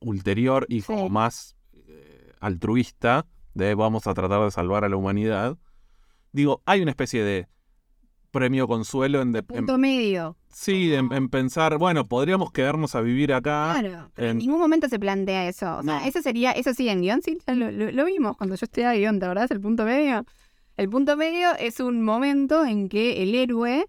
ulterior y Sí. como más eh, altruista de vamos a tratar de salvar a la humanidad, digo, hay una especie de premio consuelo en, de- en- Punto medio. sí, en, en pensar, bueno, podríamos quedarnos a vivir acá. Claro. en en- ningún momento se plantea eso. O sea, No. eso sería, eso sí, en guion sí, lo- lo vimos cuando yo estudiaba guion, ¿te acordás? El punto medio. El punto medio es un momento en que el héroe,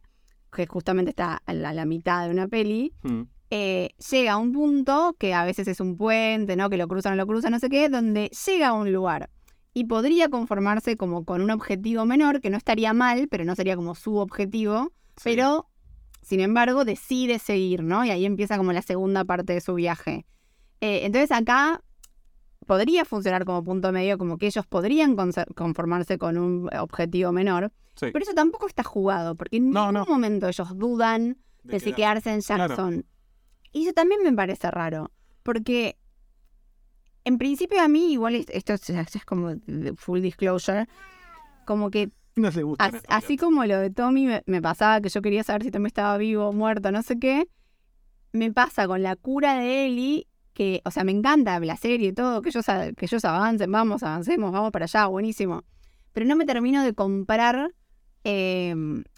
que justamente está a la, a la mitad de una peli, Mm, eh, llega a un punto que a veces es un puente, ¿no? Que lo cruza, no lo cruza, no sé qué, donde llega a un lugar y podría conformarse como con un objetivo menor, que no estaría mal, pero no sería como su objetivo, sí. pero sin embargo decide seguir, ¿no? Y ahí empieza como la segunda parte de su viaje. Eh, entonces acá podría funcionar como punto medio, como que ellos podrían conformarse con un objetivo menor, Sí. pero eso tampoco está jugado, porque en No, ningún no. momento ellos dudan De de si quedar- quedarse en Claro. Jackson. Y eso también me parece raro, porque en principio a mí, igual es- esto es, es como full disclosure, como que No le gusta as- así como lo de Tommy me, me pasaba que yo quería saber si Tommy estaba vivo, muerto, no sé qué, me pasa con la cura de Ellie, que, o sea, me encanta la serie y todo, que ellos, que ellos avancen, vamos, avancemos, vamos para allá, buenísimo. Pero no me termino de comprar eh,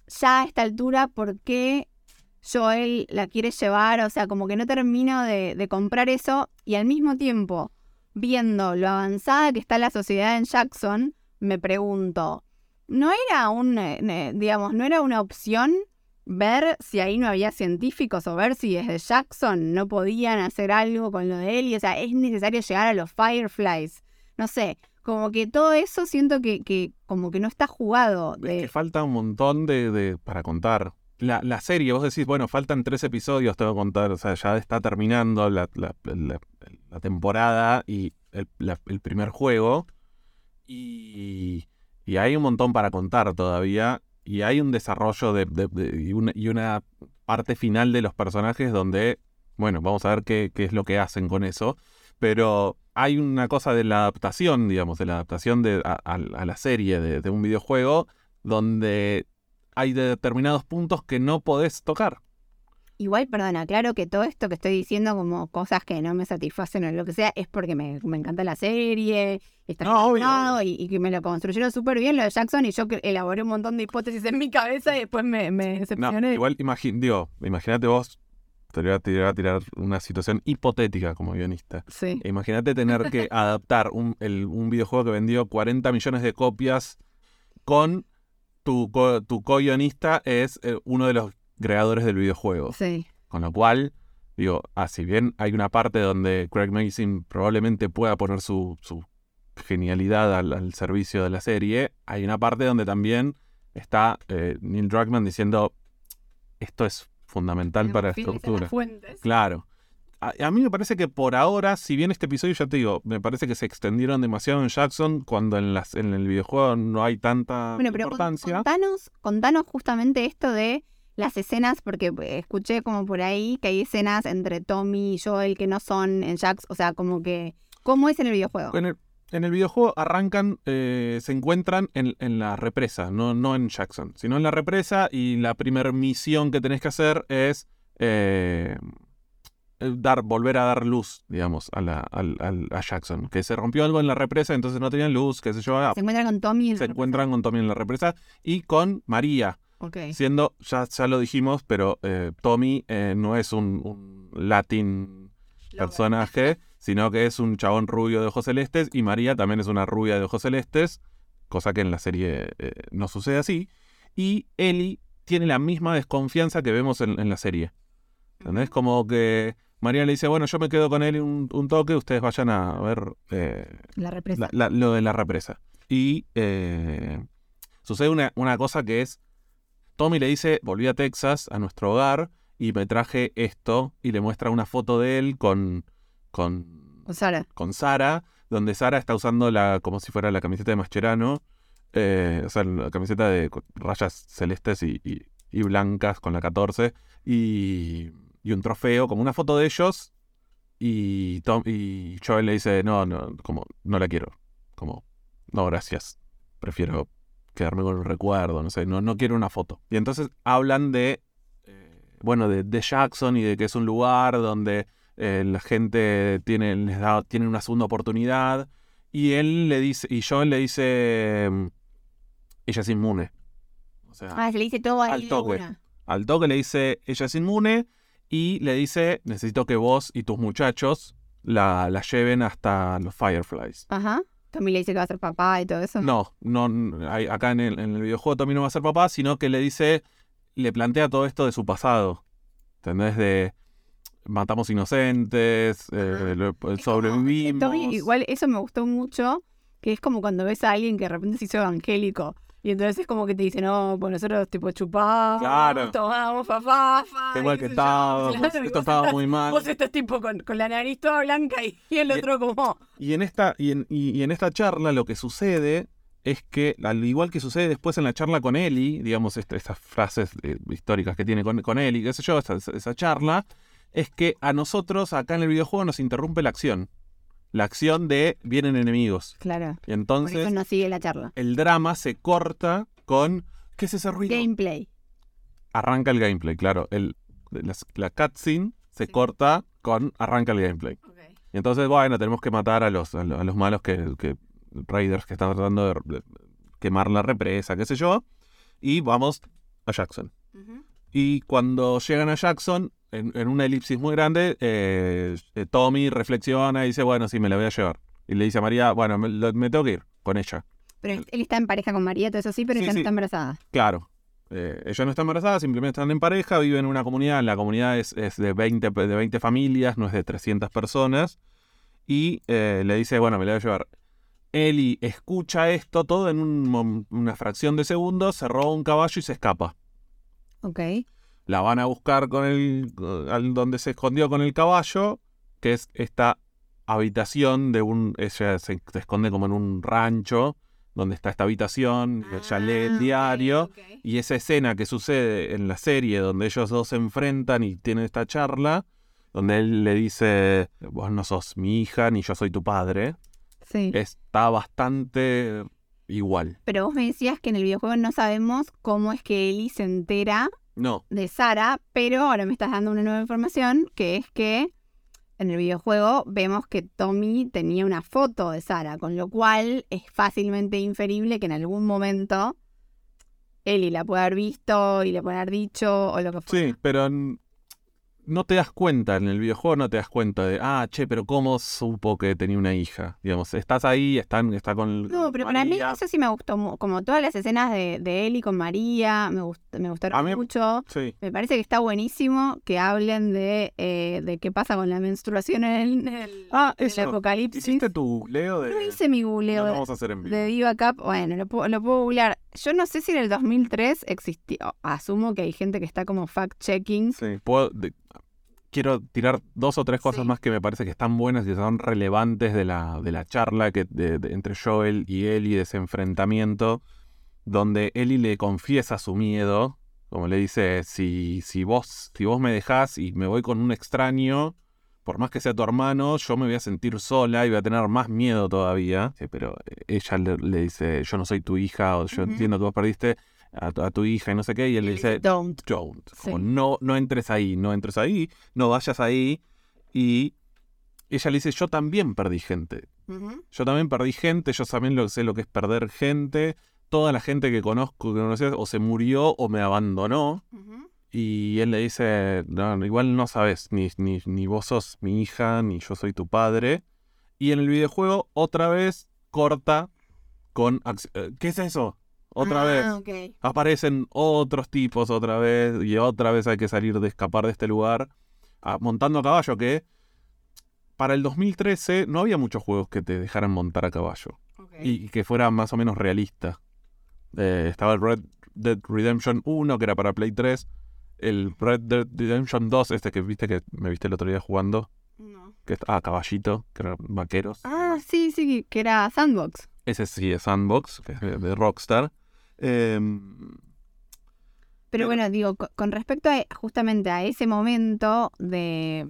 ya a esta altura por qué Joel la quiere llevar, o sea, como que no termino de, comprar eso y al mismo tiempo, viendo lo avanzada que está la sociedad en Jackson, me pregunto, ¿no era un, eh, digamos, no era una opción ver si ahí no había científicos o ver si desde Jackson no podían hacer algo con lo de él? Y, o sea, es necesario llegar a los Fireflies. No sé, como que todo eso siento que, que como que no está jugado. Es De, que falta un montón de, de- para contar. La, la serie, vos decís, bueno, faltan tres episodios, tengo que contar, o sea, ya está terminando la, la- la- temporada y el, el primer juego. Y, y hay un montón para contar todavía. Y hay un desarrollo de, y, una, parte final de los personajes donde, bueno, vamos a ver qué, es lo que hacen con eso. Pero hay una cosa de la adaptación, digamos, de la adaptación de, a la serie de, de un videojuego, donde hay determinados puntos que no podés tocar. Igual, perdona, claro que todo esto que estoy diciendo como cosas que no me satisfacen o lo que sea, es porque me, me encanta la serie, está No, y, y que me lo construyeron súper bien lo de Jackson y yo elaboré un montón de hipótesis en mi cabeza y después me, me No, decepcioné. igual, digo, imagínate vos, te voy, a, voy a tirar una situación hipotética como guionista. Sí. Imagínate tener que adaptar un, el- un videojuego que vendió 40 millones de copias con tu, co- tu co-guionista es eh, uno de los creadores del videojuego. Sí. Con lo cual, digo, ah, si bien hay una parte donde Craig Mason probablemente pueda poner su, su genialidad al, al servicio de la serie, hay una parte donde también está eh, Neil Druckmann diciendo esto es fundamental para la las estructura. fuentes. Claro. A, a mí me parece que por ahora, si bien este episodio, ya te digo, me parece que se extendieron demasiado en Jackson, cuando en, las, en el videojuego no hay tanta Bueno, pero con- importancia. contanos, contanos justamente esto de las escenas, porque eh, escuché como por ahí que hay escenas entre Tommy y Joel que no son en Jax, o sea, como que, ¿cómo es en el videojuego? En el, en el videojuego arrancan, eh, se encuentran en, en la represa, no, no en Jackson, sino en la represa y la primera misión que tenés que hacer es eh, dar, volver a dar luz, digamos, a, la, al- al- a Jackson. Que se rompió algo en la represa, entonces no tenían luz, qué sé yo. ah, Se encuentran con Tommy en se la- encuentran con Tommy en la represa y con María, Siendo, ya, ya lo dijimos, pero eh, Tommy eh, no es un, un latín personaje, sino que es un chabón rubio de ojos celestes y María también es una rubia de ojos celestes, cosa que en la serie eh, no sucede así. Y Ellie tiene la misma desconfianza que vemos en, en la serie. ¿Entendés? Como que María le dice, bueno, yo me quedo con él un, un toque, ustedes vayan a ver eh, La represa. la- la- lo de la represa. Y eh, sucede una, una cosa que es, Tommy le dice, volví a Texas, a nuestro hogar, y me traje esto, y le muestra una foto de él con, con, O Sara. con Sara, donde Sara está usando la, como si fuera la camiseta de Mascherano, eh, o sea, la camiseta de rayas celestes y, y- y blancas con la 14, y, y un trofeo, como una foto de ellos, y, Tom, y Joel le dice, no, no, como, no la quiero, como, no, gracias, prefiero quedarme con el recuerdo, no sé, no, no quiero una foto. Y entonces hablan de, eh, bueno, de, de Jackson y de que es un lugar donde eh, la gente tiene, les da, tiene una segunda oportunidad. Y él le dice, y Joel le dice, mm, ella es inmune. O sea, Ah, se le dice todo Al toque. al toque le dice, ella es inmune. Y le dice, necesito que vos y tus muchachos la, la lleven hasta los Fireflies. Ajá. Tommy le dice que va a ser papá y todo eso. No, no, hay- acá en el, en el videojuego Tommy no va a ser papá, sino que le dice, le plantea todo esto de su pasado. ¿Entendés? De matamos inocentes, eh, lo- sobrevivimos. Tommy, igual eso me gustó mucho, que es como cuando ves a alguien que de repente se hizo evangélico. Y entonces es como que te dice, no, pues nosotros tipo chupamos, Claro. tomamos papá, Qué mal que estábamos, esto estaba muy mal. Vos estás tipo con, con la nariz toda blanca y, y el Y- otro como... Y en esta, y en, y- y en esta charla lo que sucede es que, al igual que sucede después en la charla con Eli, digamos, este- estas frases eh, históricas que tiene con, con Eli, qué sé yo, esa, esa charla, es que a nosotros acá en el videojuego nos interrumpe la acción. La acción de vienen enemigos. Claro, Y por eso entonces no sigue la charla. el drama se corta con. ¿Qué es ese ruido? Gameplay. Arranca el gameplay, claro. El, la, la cutscene se Sí. corta con arranca el gameplay. Y entonces, bueno, tenemos que matar a los, a los, a los malos que, que Raiders que están tratando de, de quemar la represa, qué sé yo. Y vamos a Jackson. Y cuando llegan a Jackson, en, en una elipsis muy grande, eh, eh, Tommy reflexiona y dice, bueno, sí, me la voy a llevar. Y le dice a María, bueno, me, tengo que ir con ella. Pero él él está en pareja con María, todo eso sí, pero Sí, ella no está embarazada. Claro. eh, ella no está embarazada, simplemente están en pareja, viven en una comunidad. La comunidad es, es de, 20, de 20 familias, no es de 300 personas. Y eh, le dice, bueno, me la voy a llevar. Eli escucha esto todo en un una fracción de segundos, se roba un caballo y se escapa. Ok. La van a buscar con el, al donde se escondió con el caballo, que es esta habitación de un... Ella se, se esconde como en un rancho, donde está esta habitación, ella lee Ah, el ok, diario. Y esa escena que sucede en la serie donde ellos dos se enfrentan y tienen esta charla, donde él le dice, vos no sos mi hija ni yo soy tu padre, Sí. está bastante igual. Pero vos me decías que en el videojuego no sabemos cómo es que Ellie se entera No, de Sara, pero ahora me estás dando una nueva información, que es que en el videojuego vemos que Tommy tenía una foto de Sara, con lo cual es fácilmente inferible que en algún momento Ellie la pueda haber visto y le pueda haber dicho o lo que fuera. sí, pero no te das cuenta, en el videojuego no te das cuenta de, ah, che, pero ¿cómo supo que tenía una hija? Digamos, estás ahí, están, está con... No, pero para mí María. eso sí me gustó, como todas las escenas de, de Ellie con María, me, gust- me gustaron mí- mucho. Sí, Me parece que está buenísimo que hablen de, eh, de qué pasa con la menstruación en el, Ah, en el eso. apocalipsis. ¿Hiciste tu googleo de...? No hice mi No googleo de- vamos a hacer en vivo. de Diva Cup. Bueno, lo puedo, lo puedo googlear. Yo no sé si en el 2003 existió. Asumo que hay gente que está como fact-checking. Sí, puedo, de- quiero tirar dos o tres cosas Sí. más que me parece que están buenas y son relevantes de la, de la charla que, de- de- entre Joel y Ellie, de ese enfrentamiento, donde Ellie le confiesa su miedo, como le dice, si, si, vos, si vos me dejás y me voy con un extraño, por más que sea tu hermano, yo me voy a sentir sola y voy a tener más miedo todavía. Sí, pero eh, ella le, le dice, yo no soy tu hija, o yo entiendo que vos perdiste a tu, a tu hija y no sé qué, y él le dice, Don't. don't. Como Sí. no, no entres ahí, no entres ahí, no vayas ahí. Y ella le dice, yo también perdí gente. Yo también perdí gente, yo también lo, sé lo que es perder gente. Toda la gente que conozco, que conocías, o se murió o me abandonó. Ujú. Y él le dice, no, igual no sabes, ni, ni, ni vos sos mi hija, ni yo soy tu padre. Y en el videojuego, otra vez, corta con... eh, ¿Qué es eso? Otra Ah, vez ok. aparecen otros tipos otra vez y otra vez hay que salir de escapar de este lugar ah, montando a caballo que para el 2013 no había muchos juegos que te dejaran montar a caballo y que fuera más o menos realista. Eh, estaba el Red Dead Redemption 1 que era para Play 3, el Red Dead Redemption 2 este que viste que me viste el otro día jugando, No. que es- ah, caballito, que eran vaqueros. Ah, sí, sí, que era Sandbox. Ese sí es Sandbox, que es de, de Rockstar. Em, Pero bueno, digo, co- con respecto a justamente a ese momento de,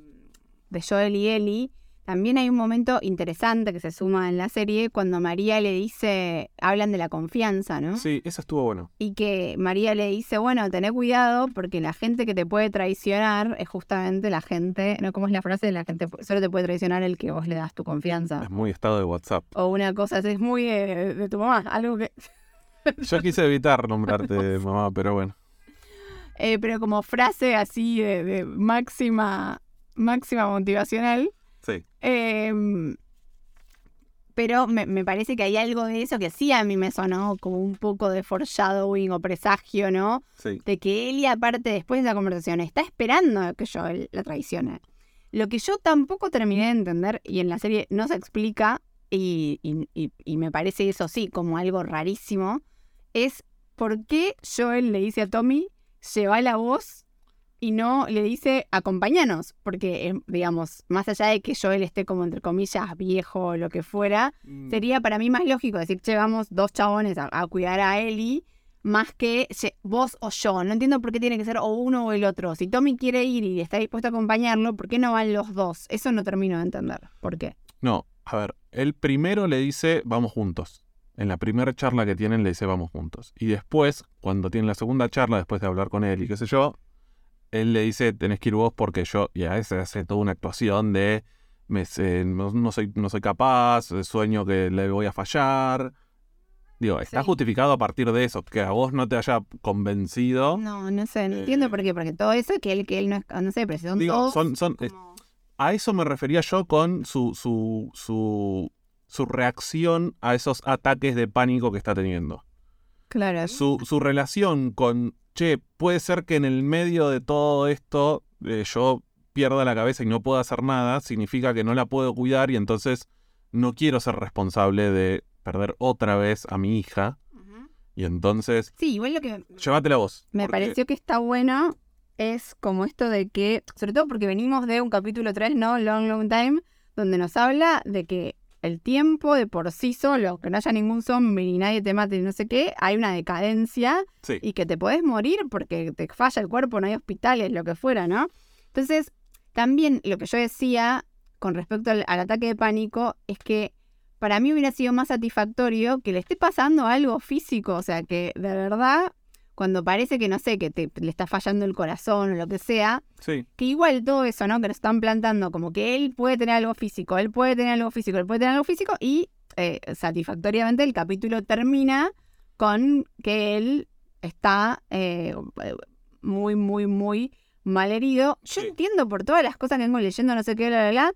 de Joel y Ellie, También hay un momento interesante que se suma en la serie cuando María le dice, hablan de la confianza, ¿no? Sí, eso estuvo bueno. Y que María le dice, bueno, tené cuidado porque la gente que te puede traicionar es justamente la gente, ¿no? ¿Cómo es la frase? La gente solo te puede traicionar el que vos le das tu confianza. Es muy estado de WhatsApp. O una cosa, es muy de, de tu mamá, algo que... Yo quise evitar nombrarte mamá, pero bueno. Eh, pero como frase así de, de máxima, máxima motivacional. Em, pero me, me parece que hay algo de eso que sí a mí me sonó como un poco de foreshadowing o presagio, ¿no? Sí. De que él y aparte después de esa conversación está esperando que Joel la traicione. Lo que yo tampoco terminé de entender y en la serie no se explica y, y- y- y me parece eso sí como algo rarísimo, es por qué Joel le dice a Tommy, lleva la voz y no le dice acompáñanos, porque eh, digamos, más allá de que Joel esté como entre comillas viejo o lo que fuera, Mm. sería para mí más lógico decir, che, vamos dos chabones a, a cuidar a Ellie, más que "Che, vos o yo. No entiendo por qué tiene que ser o uno o el otro. Si Tommy quiere ir y está dispuesto a acompañarlo, ¿por qué no van los dos? Eso no termino de entender. ¿Por qué? No, a ver, él primero le dice vamos juntos. En la primera charla que tienen le dice vamos juntos. Y después, cuando tienen la segunda charla, después de hablar con él y qué sé yo, él le dice tenés que ir vos porque yo, y a veces hace toda una actuación de me, sé- no, no soy, no soy capaz, sueño que le voy a fallar. Digo, está Sí. justificado a partir de eso, que a vos no te haya convencido. No, no sé, no entiendo por qué. Porque todo eso, que él, que él no es, no sé, pero son Digo, todos son, son, es- como- a eso me refería yo con su, su, su, su reacción a esos ataques de pánico que está teniendo. Claro. Su, su relación con, che, puede ser que en el medio de todo esto eh, yo pierda la cabeza y no pueda hacer nada, significa que no la puedo cuidar y entonces no quiero ser responsable de perder otra vez a mi hija. Y entonces, Sí, igual lo que llévatela vos. me porque- pareció que está bueno es como esto de que, sobre todo porque venimos de un capítulo 3, ¿no? Long, long time, donde nos habla de que el tiempo de por sí solo, que no haya ningún zombie ni nadie te mate no sé qué, hay una decadencia Sí, y que te podés morir porque te falla el cuerpo, no hay hospitales, lo que fuera, ¿no? Entonces, también lo que yo decía con respecto al, al ataque de pánico es que para mí hubiera sido más satisfactorio que le esté pasando algo físico, o sea, que de verdad, cuando parece que no sé, que te, le está fallando el corazón o lo que sea, sí. que igual todo eso, ¿no? Que nos están plantando como que él puede tener algo físico, él puede tener algo físico, él puede tener algo físico y eh, satisfactoriamente el capítulo termina con que él está eh, muy, muy, muy mal herido. Yo Sí. entiendo por todas las cosas que vengo leyendo, no sé qué, bla, bla, bla,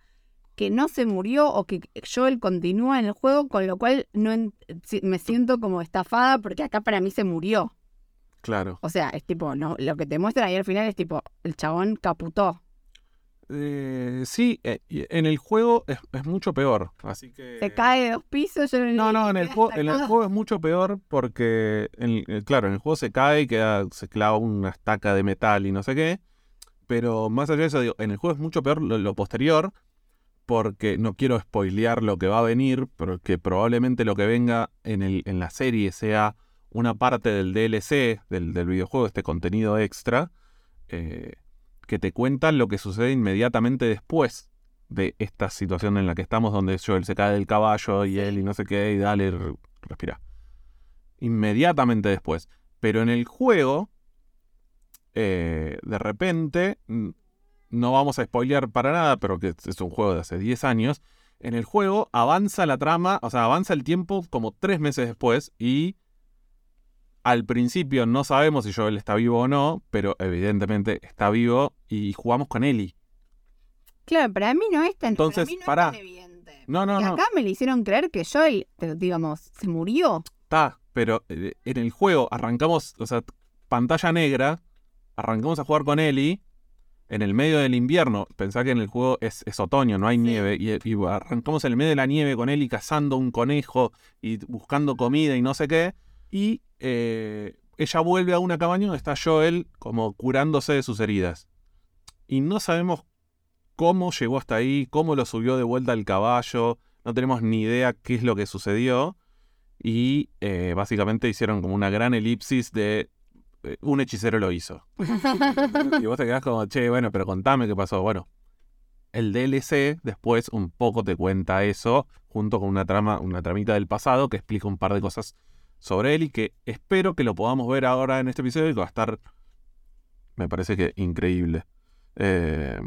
que no se murió o que Joel continúa en el juego, con lo cual no me siento como estafada porque acá para mí se murió. Claro. O sea, es tipo, no, lo que te muestran ahí al final es tipo, el chabón caputó. Eh, sí, eh, en el juego es, es mucho peor. Así que. Se cae de dos pisos. Yo No, no, en el, juego, en el juego es mucho peor porque, en- eh, claro, en el juego se cae y queda, se clava una estaca de metal y no sé qué. Pero más allá de eso, digo, en el juego es mucho peor lo, lo posterior porque no quiero spoilear lo que va a venir, pero que probablemente lo que venga en, el, en la serie sea una parte del DLC del, del videojuego, este contenido extra, eh, que te cuenta lo que sucede inmediatamente después de esta situación en la que estamos, donde Joel se cae del caballo y él y no sé qué, y dale, respira. Inmediatamente después. Pero en el juego, eh, de repente, no vamos a spoilear para nada, pero que es un juego de hace 10 años. En el juego avanza la trama, o sea, avanza el tiempo como tres meses después y al principio no sabemos si Joel está vivo o no, pero evidentemente está vivo y jugamos con Ellie. Claro, para mí no es tan, para Entonces, mí no es tan evidente. No, no, y no. acá me le hicieron creer que Joel, digamos, se murió. Está, pero eh, en el juego arrancamos, o sea, pantalla negra, arrancamos a jugar con Ellie en el medio del invierno. Pensá que en el juego es, es otoño, no hay Sí. nieve, y, y arrancamos en el medio de la nieve con Ellie cazando un conejo y buscando comida y no sé qué. Y eh, ella vuelve a una cabaña donde está Joel como curándose de sus heridas. Y no sabemos cómo llegó hasta ahí, cómo lo subió de vuelta al caballo, no tenemos ni idea qué es lo que sucedió. Y eh, básicamente hicieron como una gran elipsis de eh, un hechicero lo hizo. y vos te quedás como, che, bueno, pero contame qué pasó. Bueno, el DLC después un poco te cuenta eso, junto con una trama, una tramita del pasado que explica un par de cosas sobre él y que espero que lo podamos ver ahora en este episodio y que va a estar, me parece que increíble. Eh,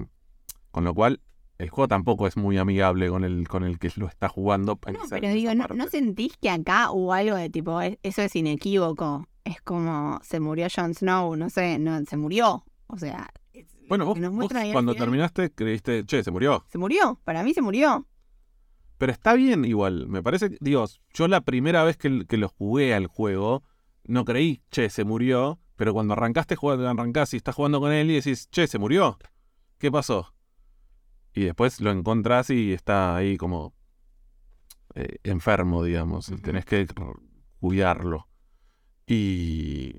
con lo cual, el juego tampoco es muy amigable con el, con el que lo está jugando. No, pero digo, ¿no, ¿no sentís que acá hubo algo de tipo, "Es- eso es inequívoco? Es como, se murió Jon Snow, no sé, no, se murió. O sea, Bueno, vos, vos cuando terminaste creíste, che, se murió. Se murió, para mí se murió. Pero está bien igual, me parece, que- digo, yo la primera vez que, que lo jugué al juego, no creí, che, se murió, pero cuando arrancaste, jugando, arrancás y estás jugando con él y decís, che, se murió, ¿qué pasó? Y después lo encontrás y está ahí como eh, enfermo, digamos, y Ujú. tenés que cuidarlo. Y...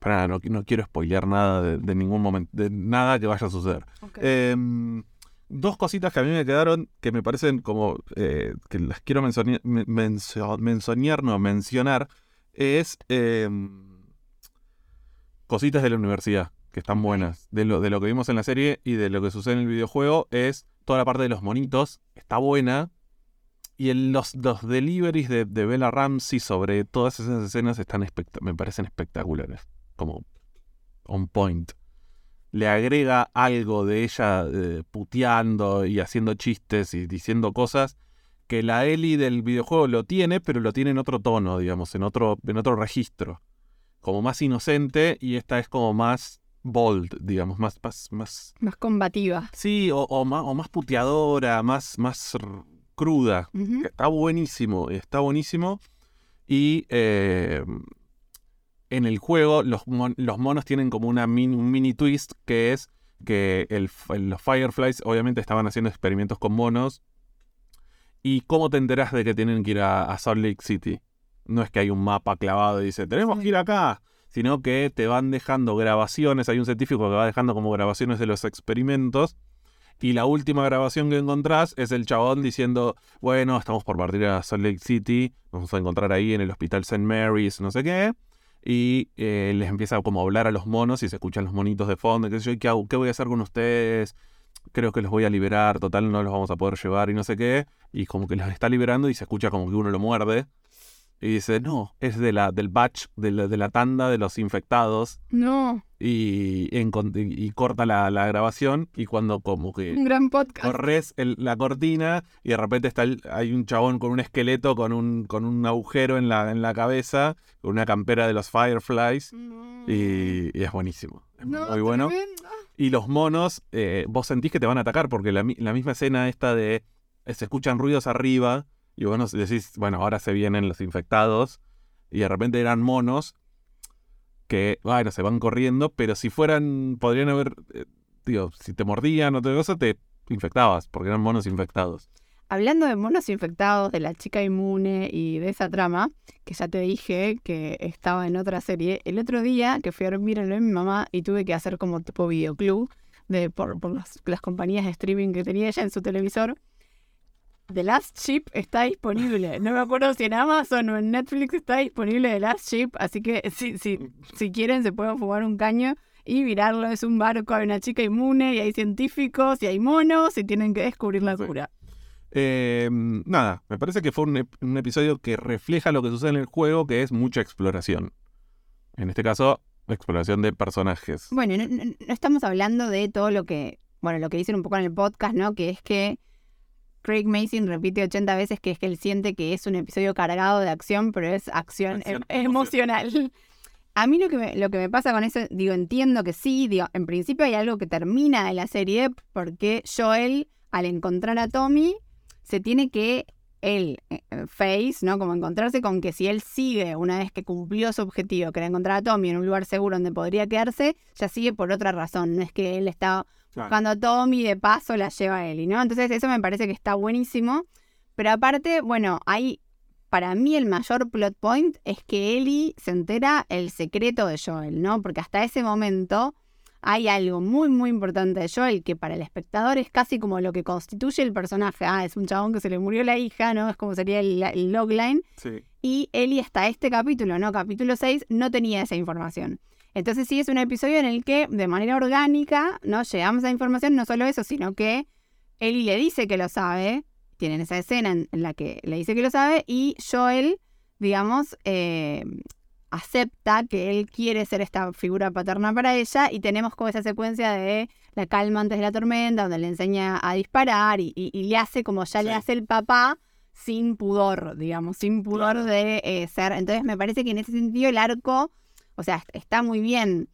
Pero nada, no, no quiero spoilear nada de, de ningún momento, de nada que vaya a suceder. Em, dos cositas que a mí me quedaron que me parecen como eh, que las quiero mencionar, mencionar, no, mencionar, es em, cositas de la universidad que están buenas. De lo, de lo que vimos en la serie y de lo que sucede en el videojuego es toda la parte de los monitos, está buena. Y el- los, los deliveries de, de Bella Ramsey sobre todas esas escenas están me parecen espectaculares. Como on point le agrega algo de ella eh, puteando y haciendo chistes y diciendo cosas que la Ellie del videojuego lo tiene, pero lo tiene en otro tono, digamos, en otro, en otro registro. Como más inocente y esta es como más bold, digamos, más, más, más Más combativa. sí, o, o más, o más puteadora, más, más cruda. Está buenísimo, está buenísimo. Y eh, en el juego los, mon- los monos tienen como una min- un mini twist que es que el los Fireflies obviamente estaban haciendo experimentos con monos. ¿Y cómo te enterás de que tienen que ir a, a Salt Lake City? No es que hay un mapa clavado y dice, tenemos que ir acá, sino que te van dejando grabaciones, hay un científico que va dejando como grabaciones de los experimentos. Y la última grabación que encontrás es el chabón diciendo, bueno, estamos por partir a Salt Lake City, nos vamos a encontrar ahí en el hospital St. Mary's, no sé qué. Y eh, les empieza como a hablar a los monos y se escuchan los monitos de fondo, qué sé yo, ¿qué? ¿qué voy a hacer con ustedes? Creo que los voy a liberar, total no los vamos a poder llevar y no sé qué. Y como que los está liberando y se escucha como que uno lo muerde. Y dice, no, es de la, del batch, de la, de la tanda de los infectados. No, Y, corta la, la grabación y cuando como que un gran podcast. corres el- la cortina y de repente está el- hay un chabón con un esqueleto con un, con un agujero en la, en la cabeza, con una campera de los Fireflies No. y, y es buenísimo. Es No, muy bueno. tremendo. Y los monos, eh, vos sentís que te van a atacar porque la, la misma escena esta de eh, se escuchan ruidos arriba y vos decís, bueno, ahora se vienen los infectados y de repente eran monos que, bueno, se van corriendo, pero si fueran, podrían haber, eh, digo, si te mordían o otra cosa, te infectabas porque eran monos infectados. Hablando de monos infectados, de la chica inmune y de esa trama, que ya te dije que estaba en otra serie, el otro día que fui a dormir en mi mamá y tuve que hacer como tipo videoclub de, por, por las, las compañías de streaming que tenía ella en su televisor. The Last Ship está disponible. No me acuerdo si en Amazon o en Netflix está disponible The Last Ship, así que si, si, si quieren se pueden fumar un caño y mirarlo. Es un barco, hay una chica inmune y hay científicos y hay monos y tienen que descubrir la Sí. cura. Eh, nada, me parece que fue un, ep- un episodio que refleja lo que sucede en el juego, que es mucha exploración. En este caso, exploración de personajes. Bueno, no, no- no estamos hablando de todo lo que, bueno, lo que dicen un poco en el podcast, ¿no? Que es que Craig Mason repite 80 veces que es que él siente que es un episodio cargado de acción, pero es acción, Acción em- emocional. A mí lo que, me, lo que me pasa con eso, digo, entiendo que sí, digo, en principio hay algo que termina en la serie porque Joel, al encontrar a Tommy, se tiene que él, eh, eh, face, ¿no? Como encontrarse con que si él sigue una vez que cumplió su objetivo, que era encontrar a Tommy en un lugar seguro donde podría quedarse, ya sigue por otra razón. No es que él está buscando a Tommy de paso la lleva a Ellie, ¿no? Entonces eso me parece que está buenísimo. Pero aparte, bueno, hay, para mí el mayor plot point es que Ellie se entera el secreto de Joel, ¿no? Porque hasta ese momento hay algo muy, muy importante de Joel que para el espectador es casi como lo que constituye el personaje. Ah, es un chabón que se le murió la hija, ¿no? Es como sería el, el logline. Sí. Y Ellie hasta este capítulo, ¿no? Capítulo 6, no tenía esa información. Entonces sí es un episodio en el que de manera orgánica, ¿no? Llegamos a información, no solo eso, sino que Ellie le dice que lo sabe, tienen esa escena en, la que le dice que lo sabe, y Joel, digamos, eh, acepta que él quiere ser esta figura paterna para ella, y tenemos como esa secuencia de la calma antes de la tormenta, donde le enseña a disparar y, y- y le hace como ya le hace el papá sin pudor, digamos, sin pudor Claro. de eh, ser. Entonces me parece que en ese sentido el arco, o sea, est- está muy bien.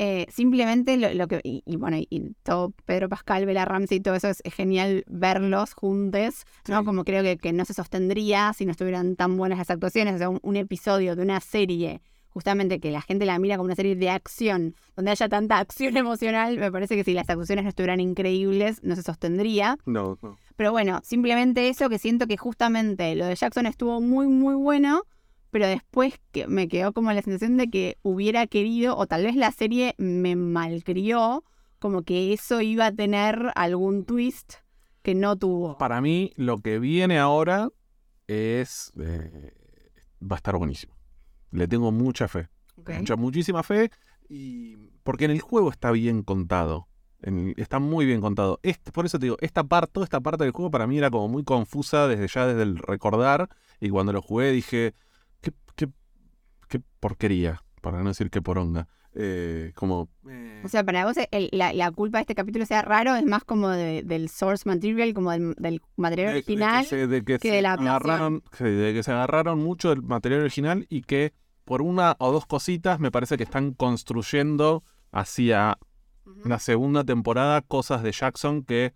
Eh, simplemente lo, lo que, y, y bueno, y todo Pedro Pascal, Bella Ramsey, todo eso es, es genial verlos juntos, ¿no? Sí. Como creo que, que no se sostendría si no estuvieran tan buenas las actuaciones, o sea, un, un episodio de una serie, justamente que la gente la mira como una serie de acción, donde haya tanta acción emocional, me parece que si las actuaciones no estuvieran increíbles, no se sostendría. No, no. Pero bueno, simplemente eso que siento que justamente lo de Jackson estuvo muy, muy bueno, pero después que me quedó como la sensación de que hubiera querido, o tal vez la serie me malcrió, como que eso iba a tener algún twist que no tuvo. Para mí, lo que viene ahora es. eh, va a estar buenísimo. Le tengo mucha fe. Mucha, muchísima fe. Y. Porque en el juego está bien contado. En está muy bien contado. Este, por eso te digo, esta parte, toda esta parte del juego para mí era como muy confusa desde ya, desde el recordar. Y cuando lo jugué dije. Qué, porquería. Para no decir qué poronga. Eh, como. eh, O sea, para vos el- la, la culpa de este capítulo sea raro es más como de- del source material, como del, del material de- de original. que se, de que que se de la adaptación. agarraron, que- de que se agarraron mucho del material original y que por una o dos cositas me parece que están construyendo hacia la segunda temporada cosas de Jackson que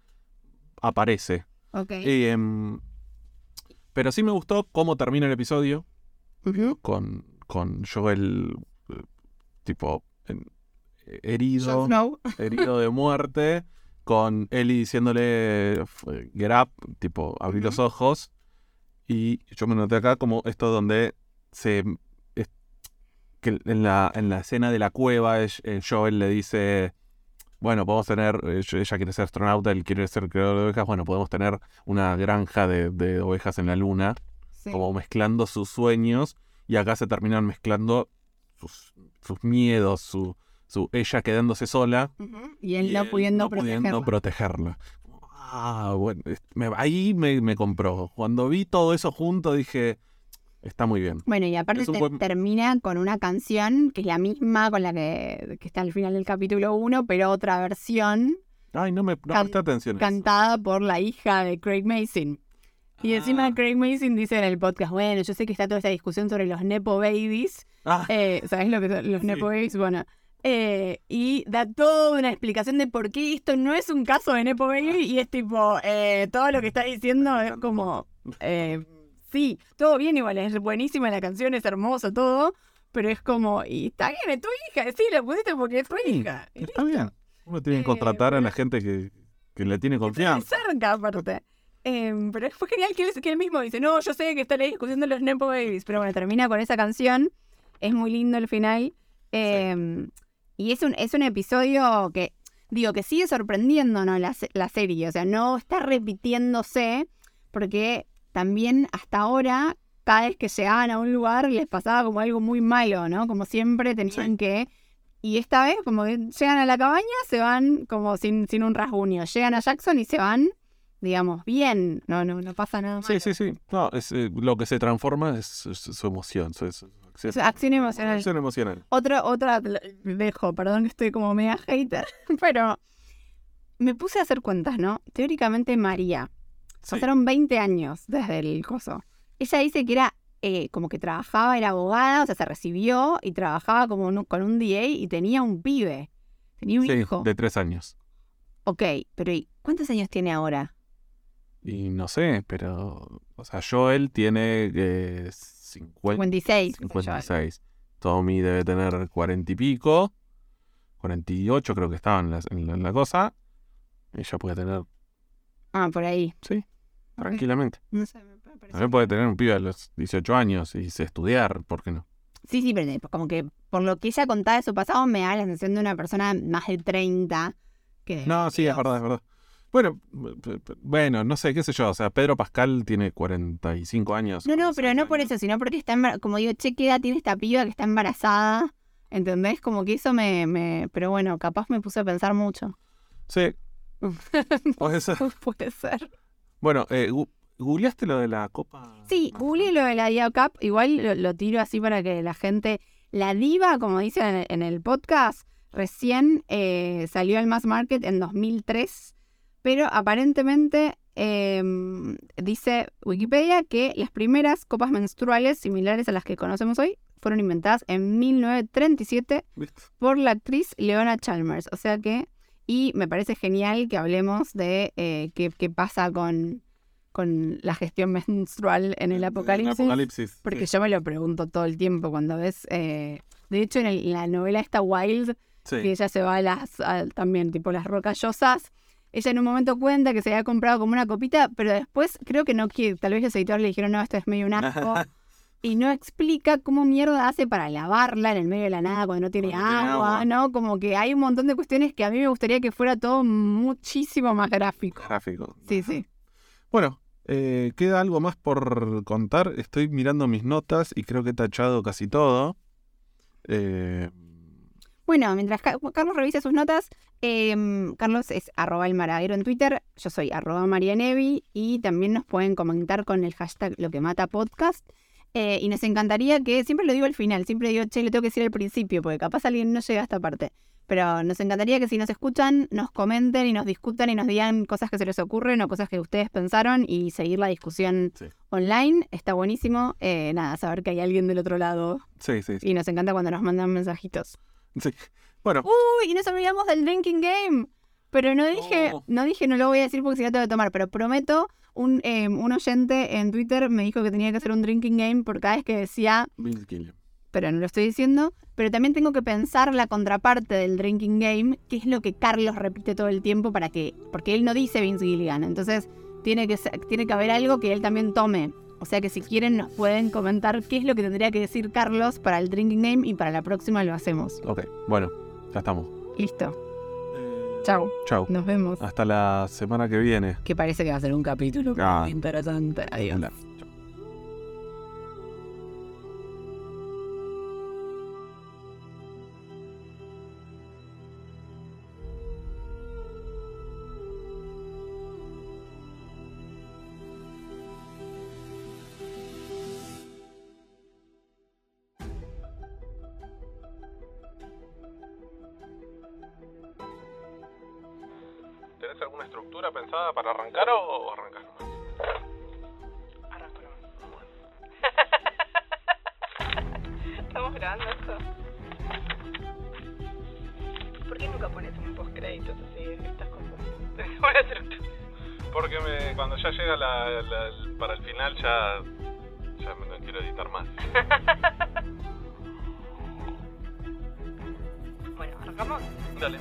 aparece. Ok. Y, em, pero sí me gustó cómo termina el episodio con, con Joel eh, tipo en- herido herido de muerte, con Ellie diciéndole get up, tipo abrí los ojos. Y yo me noté acá como esto donde se. es- que en la, en la escena de la cueva, es- eh, Joel le dice. Bueno, podemos tener. eh, ella quiere ser astronauta, él quiere ser creador de ovejas. Bueno, podemos tener una granja de, de ovejas en la luna, Sí. como mezclando sus sueños. Y acá se terminan mezclando sus, sus miedos, su, su ella quedándose sola. Y él no y pudiendo no pudiendo protegerla. Ah, bueno, me- ahí me, me compró. Cuando vi todo eso junto dije, está muy bien. Bueno, y aparte te- buen- termina con una canción que es la misma con la que, que está al final del capítulo 1, pero otra versión Ay, no me no presté atención. cantada por la hija de Craig Mason. Y encima Ah. Craig Mason dice en el podcast, bueno, yo sé que está toda esta discusión sobre los Nepo Babies. Ah, Eh, ¿Sabes lo que son los Sí. Nepo Babies? Bueno. eh, y da toda una explicación de por qué esto no es un caso de Nepo Baby y es tipo, eh, todo lo que está diciendo es como, eh, sí, todo bien igual, es buenísima la canción, es hermoso todo, pero es como, y está bien, es tu hija, sí, la pusiste porque es tu Sí, hija. Está bien. Uno tiene que contratar a la gente que, que le tiene confianza. cerca aparte. Em, pero fue genial que él, que él mismo dice, no, yo sé que está la discusión de los Nepo Babies, pero bueno, termina con esa canción, es muy lindo el final. Em, Y es un, es un episodio que, digo, que sigue sorprendiéndonos la, la serie, o sea, no está repitiéndose, porque también hasta ahora, cada vez que llegaban a un lugar les pasaba como algo muy malo, ¿no? Como siempre tenían Sí. que... Y esta vez, como que llegan a la cabaña, se van como sin, sin un rasguño. Llegan a Jackson y se van, digamos, bien. No, no, no pasa nada Sí, malo. sí, sí. No, es, eh, lo que se transforma es, es su emoción. Su, acción, emocional. acción emocional. Otra, otra, dejo, perdón que estoy como media hater, pero me puse a hacer cuentas, ¿no? Teóricamente María, Sí. pasaron 20 años desde el coso. Ella dice que era eh, como que trabajaba, era abogada, o sea, se recibió y trabajaba como un- con un DA y tenía un pibe, tenía un Sí, hijo. de tres años. Ok, pero ¿y cuántos años tiene ahora? Y no sé, pero. O sea, Joel tiene eh, 50, 56. 56. Tommy debe tener 40 y pico. 48 creo que estaba en la, en la- en la cosa. Ella puede tener, Ah, por ahí. sí, tranquilamente. No sé, me parece- También puede tener un pibe a los 18 años y se estudiar, ¿por qué no? Sí, sí, pero eh, como que por lo que ella contaba de su pasado me da la sensación de una persona más de 30 que de No, sí, es 22. verdad, es verdad. Bueno, bueno, no sé, qué sé yo. O sea, Pedro Pascal tiene 45 años. No, no, pero 46 no por eso, sino porque está embarazada. Como digo, che, ¿qué edad tiene esta piba que está embarazada? ¿Entendés? Como que eso me, me... Pero bueno, capaz me puse a pensar mucho. Sí, Puede ser. Puede ser. Bueno, eh, gu- ¿googleaste lo de la copa? Sí, googleé lo de la Diva Cup. Igual lo, lo tiro así para que la gente. La diva, como dicen en el, en el podcast, recién eh, salió al mass market en 2003. Pero aparentemente eh, dice Wikipedia que las primeras copas menstruales similares a las que conocemos hoy fueron inventadas en 1937 ¿Viste? por la actriz Leona Chalmers. O sea que, y me parece genial que hablemos de eh, qué, qué pasa con, con la gestión menstrual en el apocalipsis. apocalipsis. Porque sí. yo me lo pregunto todo el tiempo cuando ves. eh, de hecho, en, el- en la novela esta Wild, Sí. que ella se va a las a- también, tipo las rocallosas. Ella en un momento cuenta que se había comprado como una copita, pero después creo que no quiere. Tal vez los editores le dijeron, no, esto es medio un asco. y no explica cómo mierda hace para lavarla en el medio de la nada cuando no tiene agua. ¿no? Como que hay un montón de cuestiones que a mí me gustaría que fuera todo muchísimo más gráfico. Gráfico. Sí, sí. Bueno, eh, queda algo más por contar. Estoy mirando mis notas y creo que he tachado casi todo. Eh, Bueno, mientras Ca- Carlos revisa sus notas, em, Carlos es arroba el maradero en Twitter, yo soy arroba marianevi y también nos pueden comentar con el hashtag lo que mata podcast. Eh, y nos encantaría que, siempre lo digo al final, siempre digo, che, lo tengo que decir al principio, porque capaz alguien no llega a esta parte. Pero nos encantaría que si nos escuchan, nos comenten y nos discutan y nos digan cosas que se les ocurren o cosas que ustedes pensaron y seguir la discusión Sí. online. Está buenísimo. Eh, nada, saber que hay alguien del otro lado. sí, sí, sí. Y nos encanta cuando nos mandan mensajitos. Sí. Bueno, Uy, y nos olvidamos del drinking game. Pero no dije, Oh. no dije, no lo voy a decir porque si no te voy a tomar, pero prometo, un, eh, un oyente en Twitter me dijo que tenía que hacer un drinking game por cada vez que decía, pero no lo estoy diciendo, pero también tengo que pensar la contraparte del drinking game, que es lo que Carlos repite todo el tiempo para que, porque él no dice Vince Gilligan, entonces tiene que, tiene que haber algo que él también tome. O sea que si quieren nos pueden comentar qué es lo que tendría que decir Carlos para el drinking game y para la próxima lo hacemos. Ok, bueno, ya estamos. Listo. Chau. Chau. Nos vemos. Hasta la semana que viene. Que parece que va a ser un capítulo Ah. muy interesante. Adiós. Hola. Para arrancar o arrancar nomás? Estamos grabando esto. ¿Por qué nunca pones un post créditos así de estas cosas? Porque me, cuando ya llega la, la- para el final ya, ya me- no quiero editar más. Bueno, arrancamos. Dale.